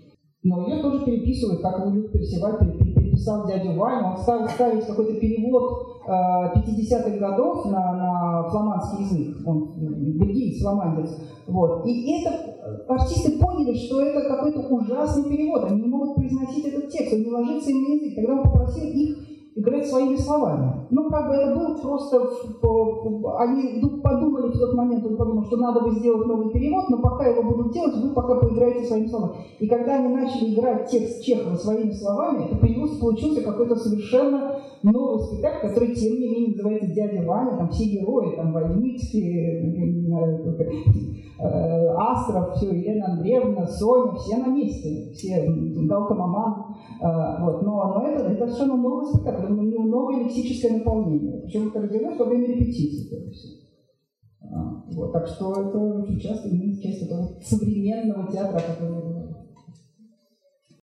Но ее тоже переписывают, как его Люк Персиваль переписал дядю Ваню. Он стал ставить какой-то перевод э, 50-х годов на, на фламандский язык. Он бельгиец, фламандец. Вот. И это артисты поняли, что это какой-то ужасный перевод. Они не могут произносить этот текст, он не ложится им на язык. Тогда он попросил их играть своими словами. Ну, как бы это был просто... Они подумали в тот момент, он подумал, что надо бы сделать новый перевод, но пока его будут делать, вы пока поиграете своими словами. И когда они начали играть текст Чехова своими словами, это появился, получился какой-то совершенно новый спектакль, который, тем не менее, называется «Дядя Ваня», там все герои, там Войницкий, э, Астров, все, Елена Андреевна, Соня, все на месте, все, Галка Маман, э, вот. но, но это, это совершенно новый спектакль, новое лексическое наполнение, причем это развивается во время репетиции. Это все. А, вот, так что это очень часто имеет часть этого современного театра, который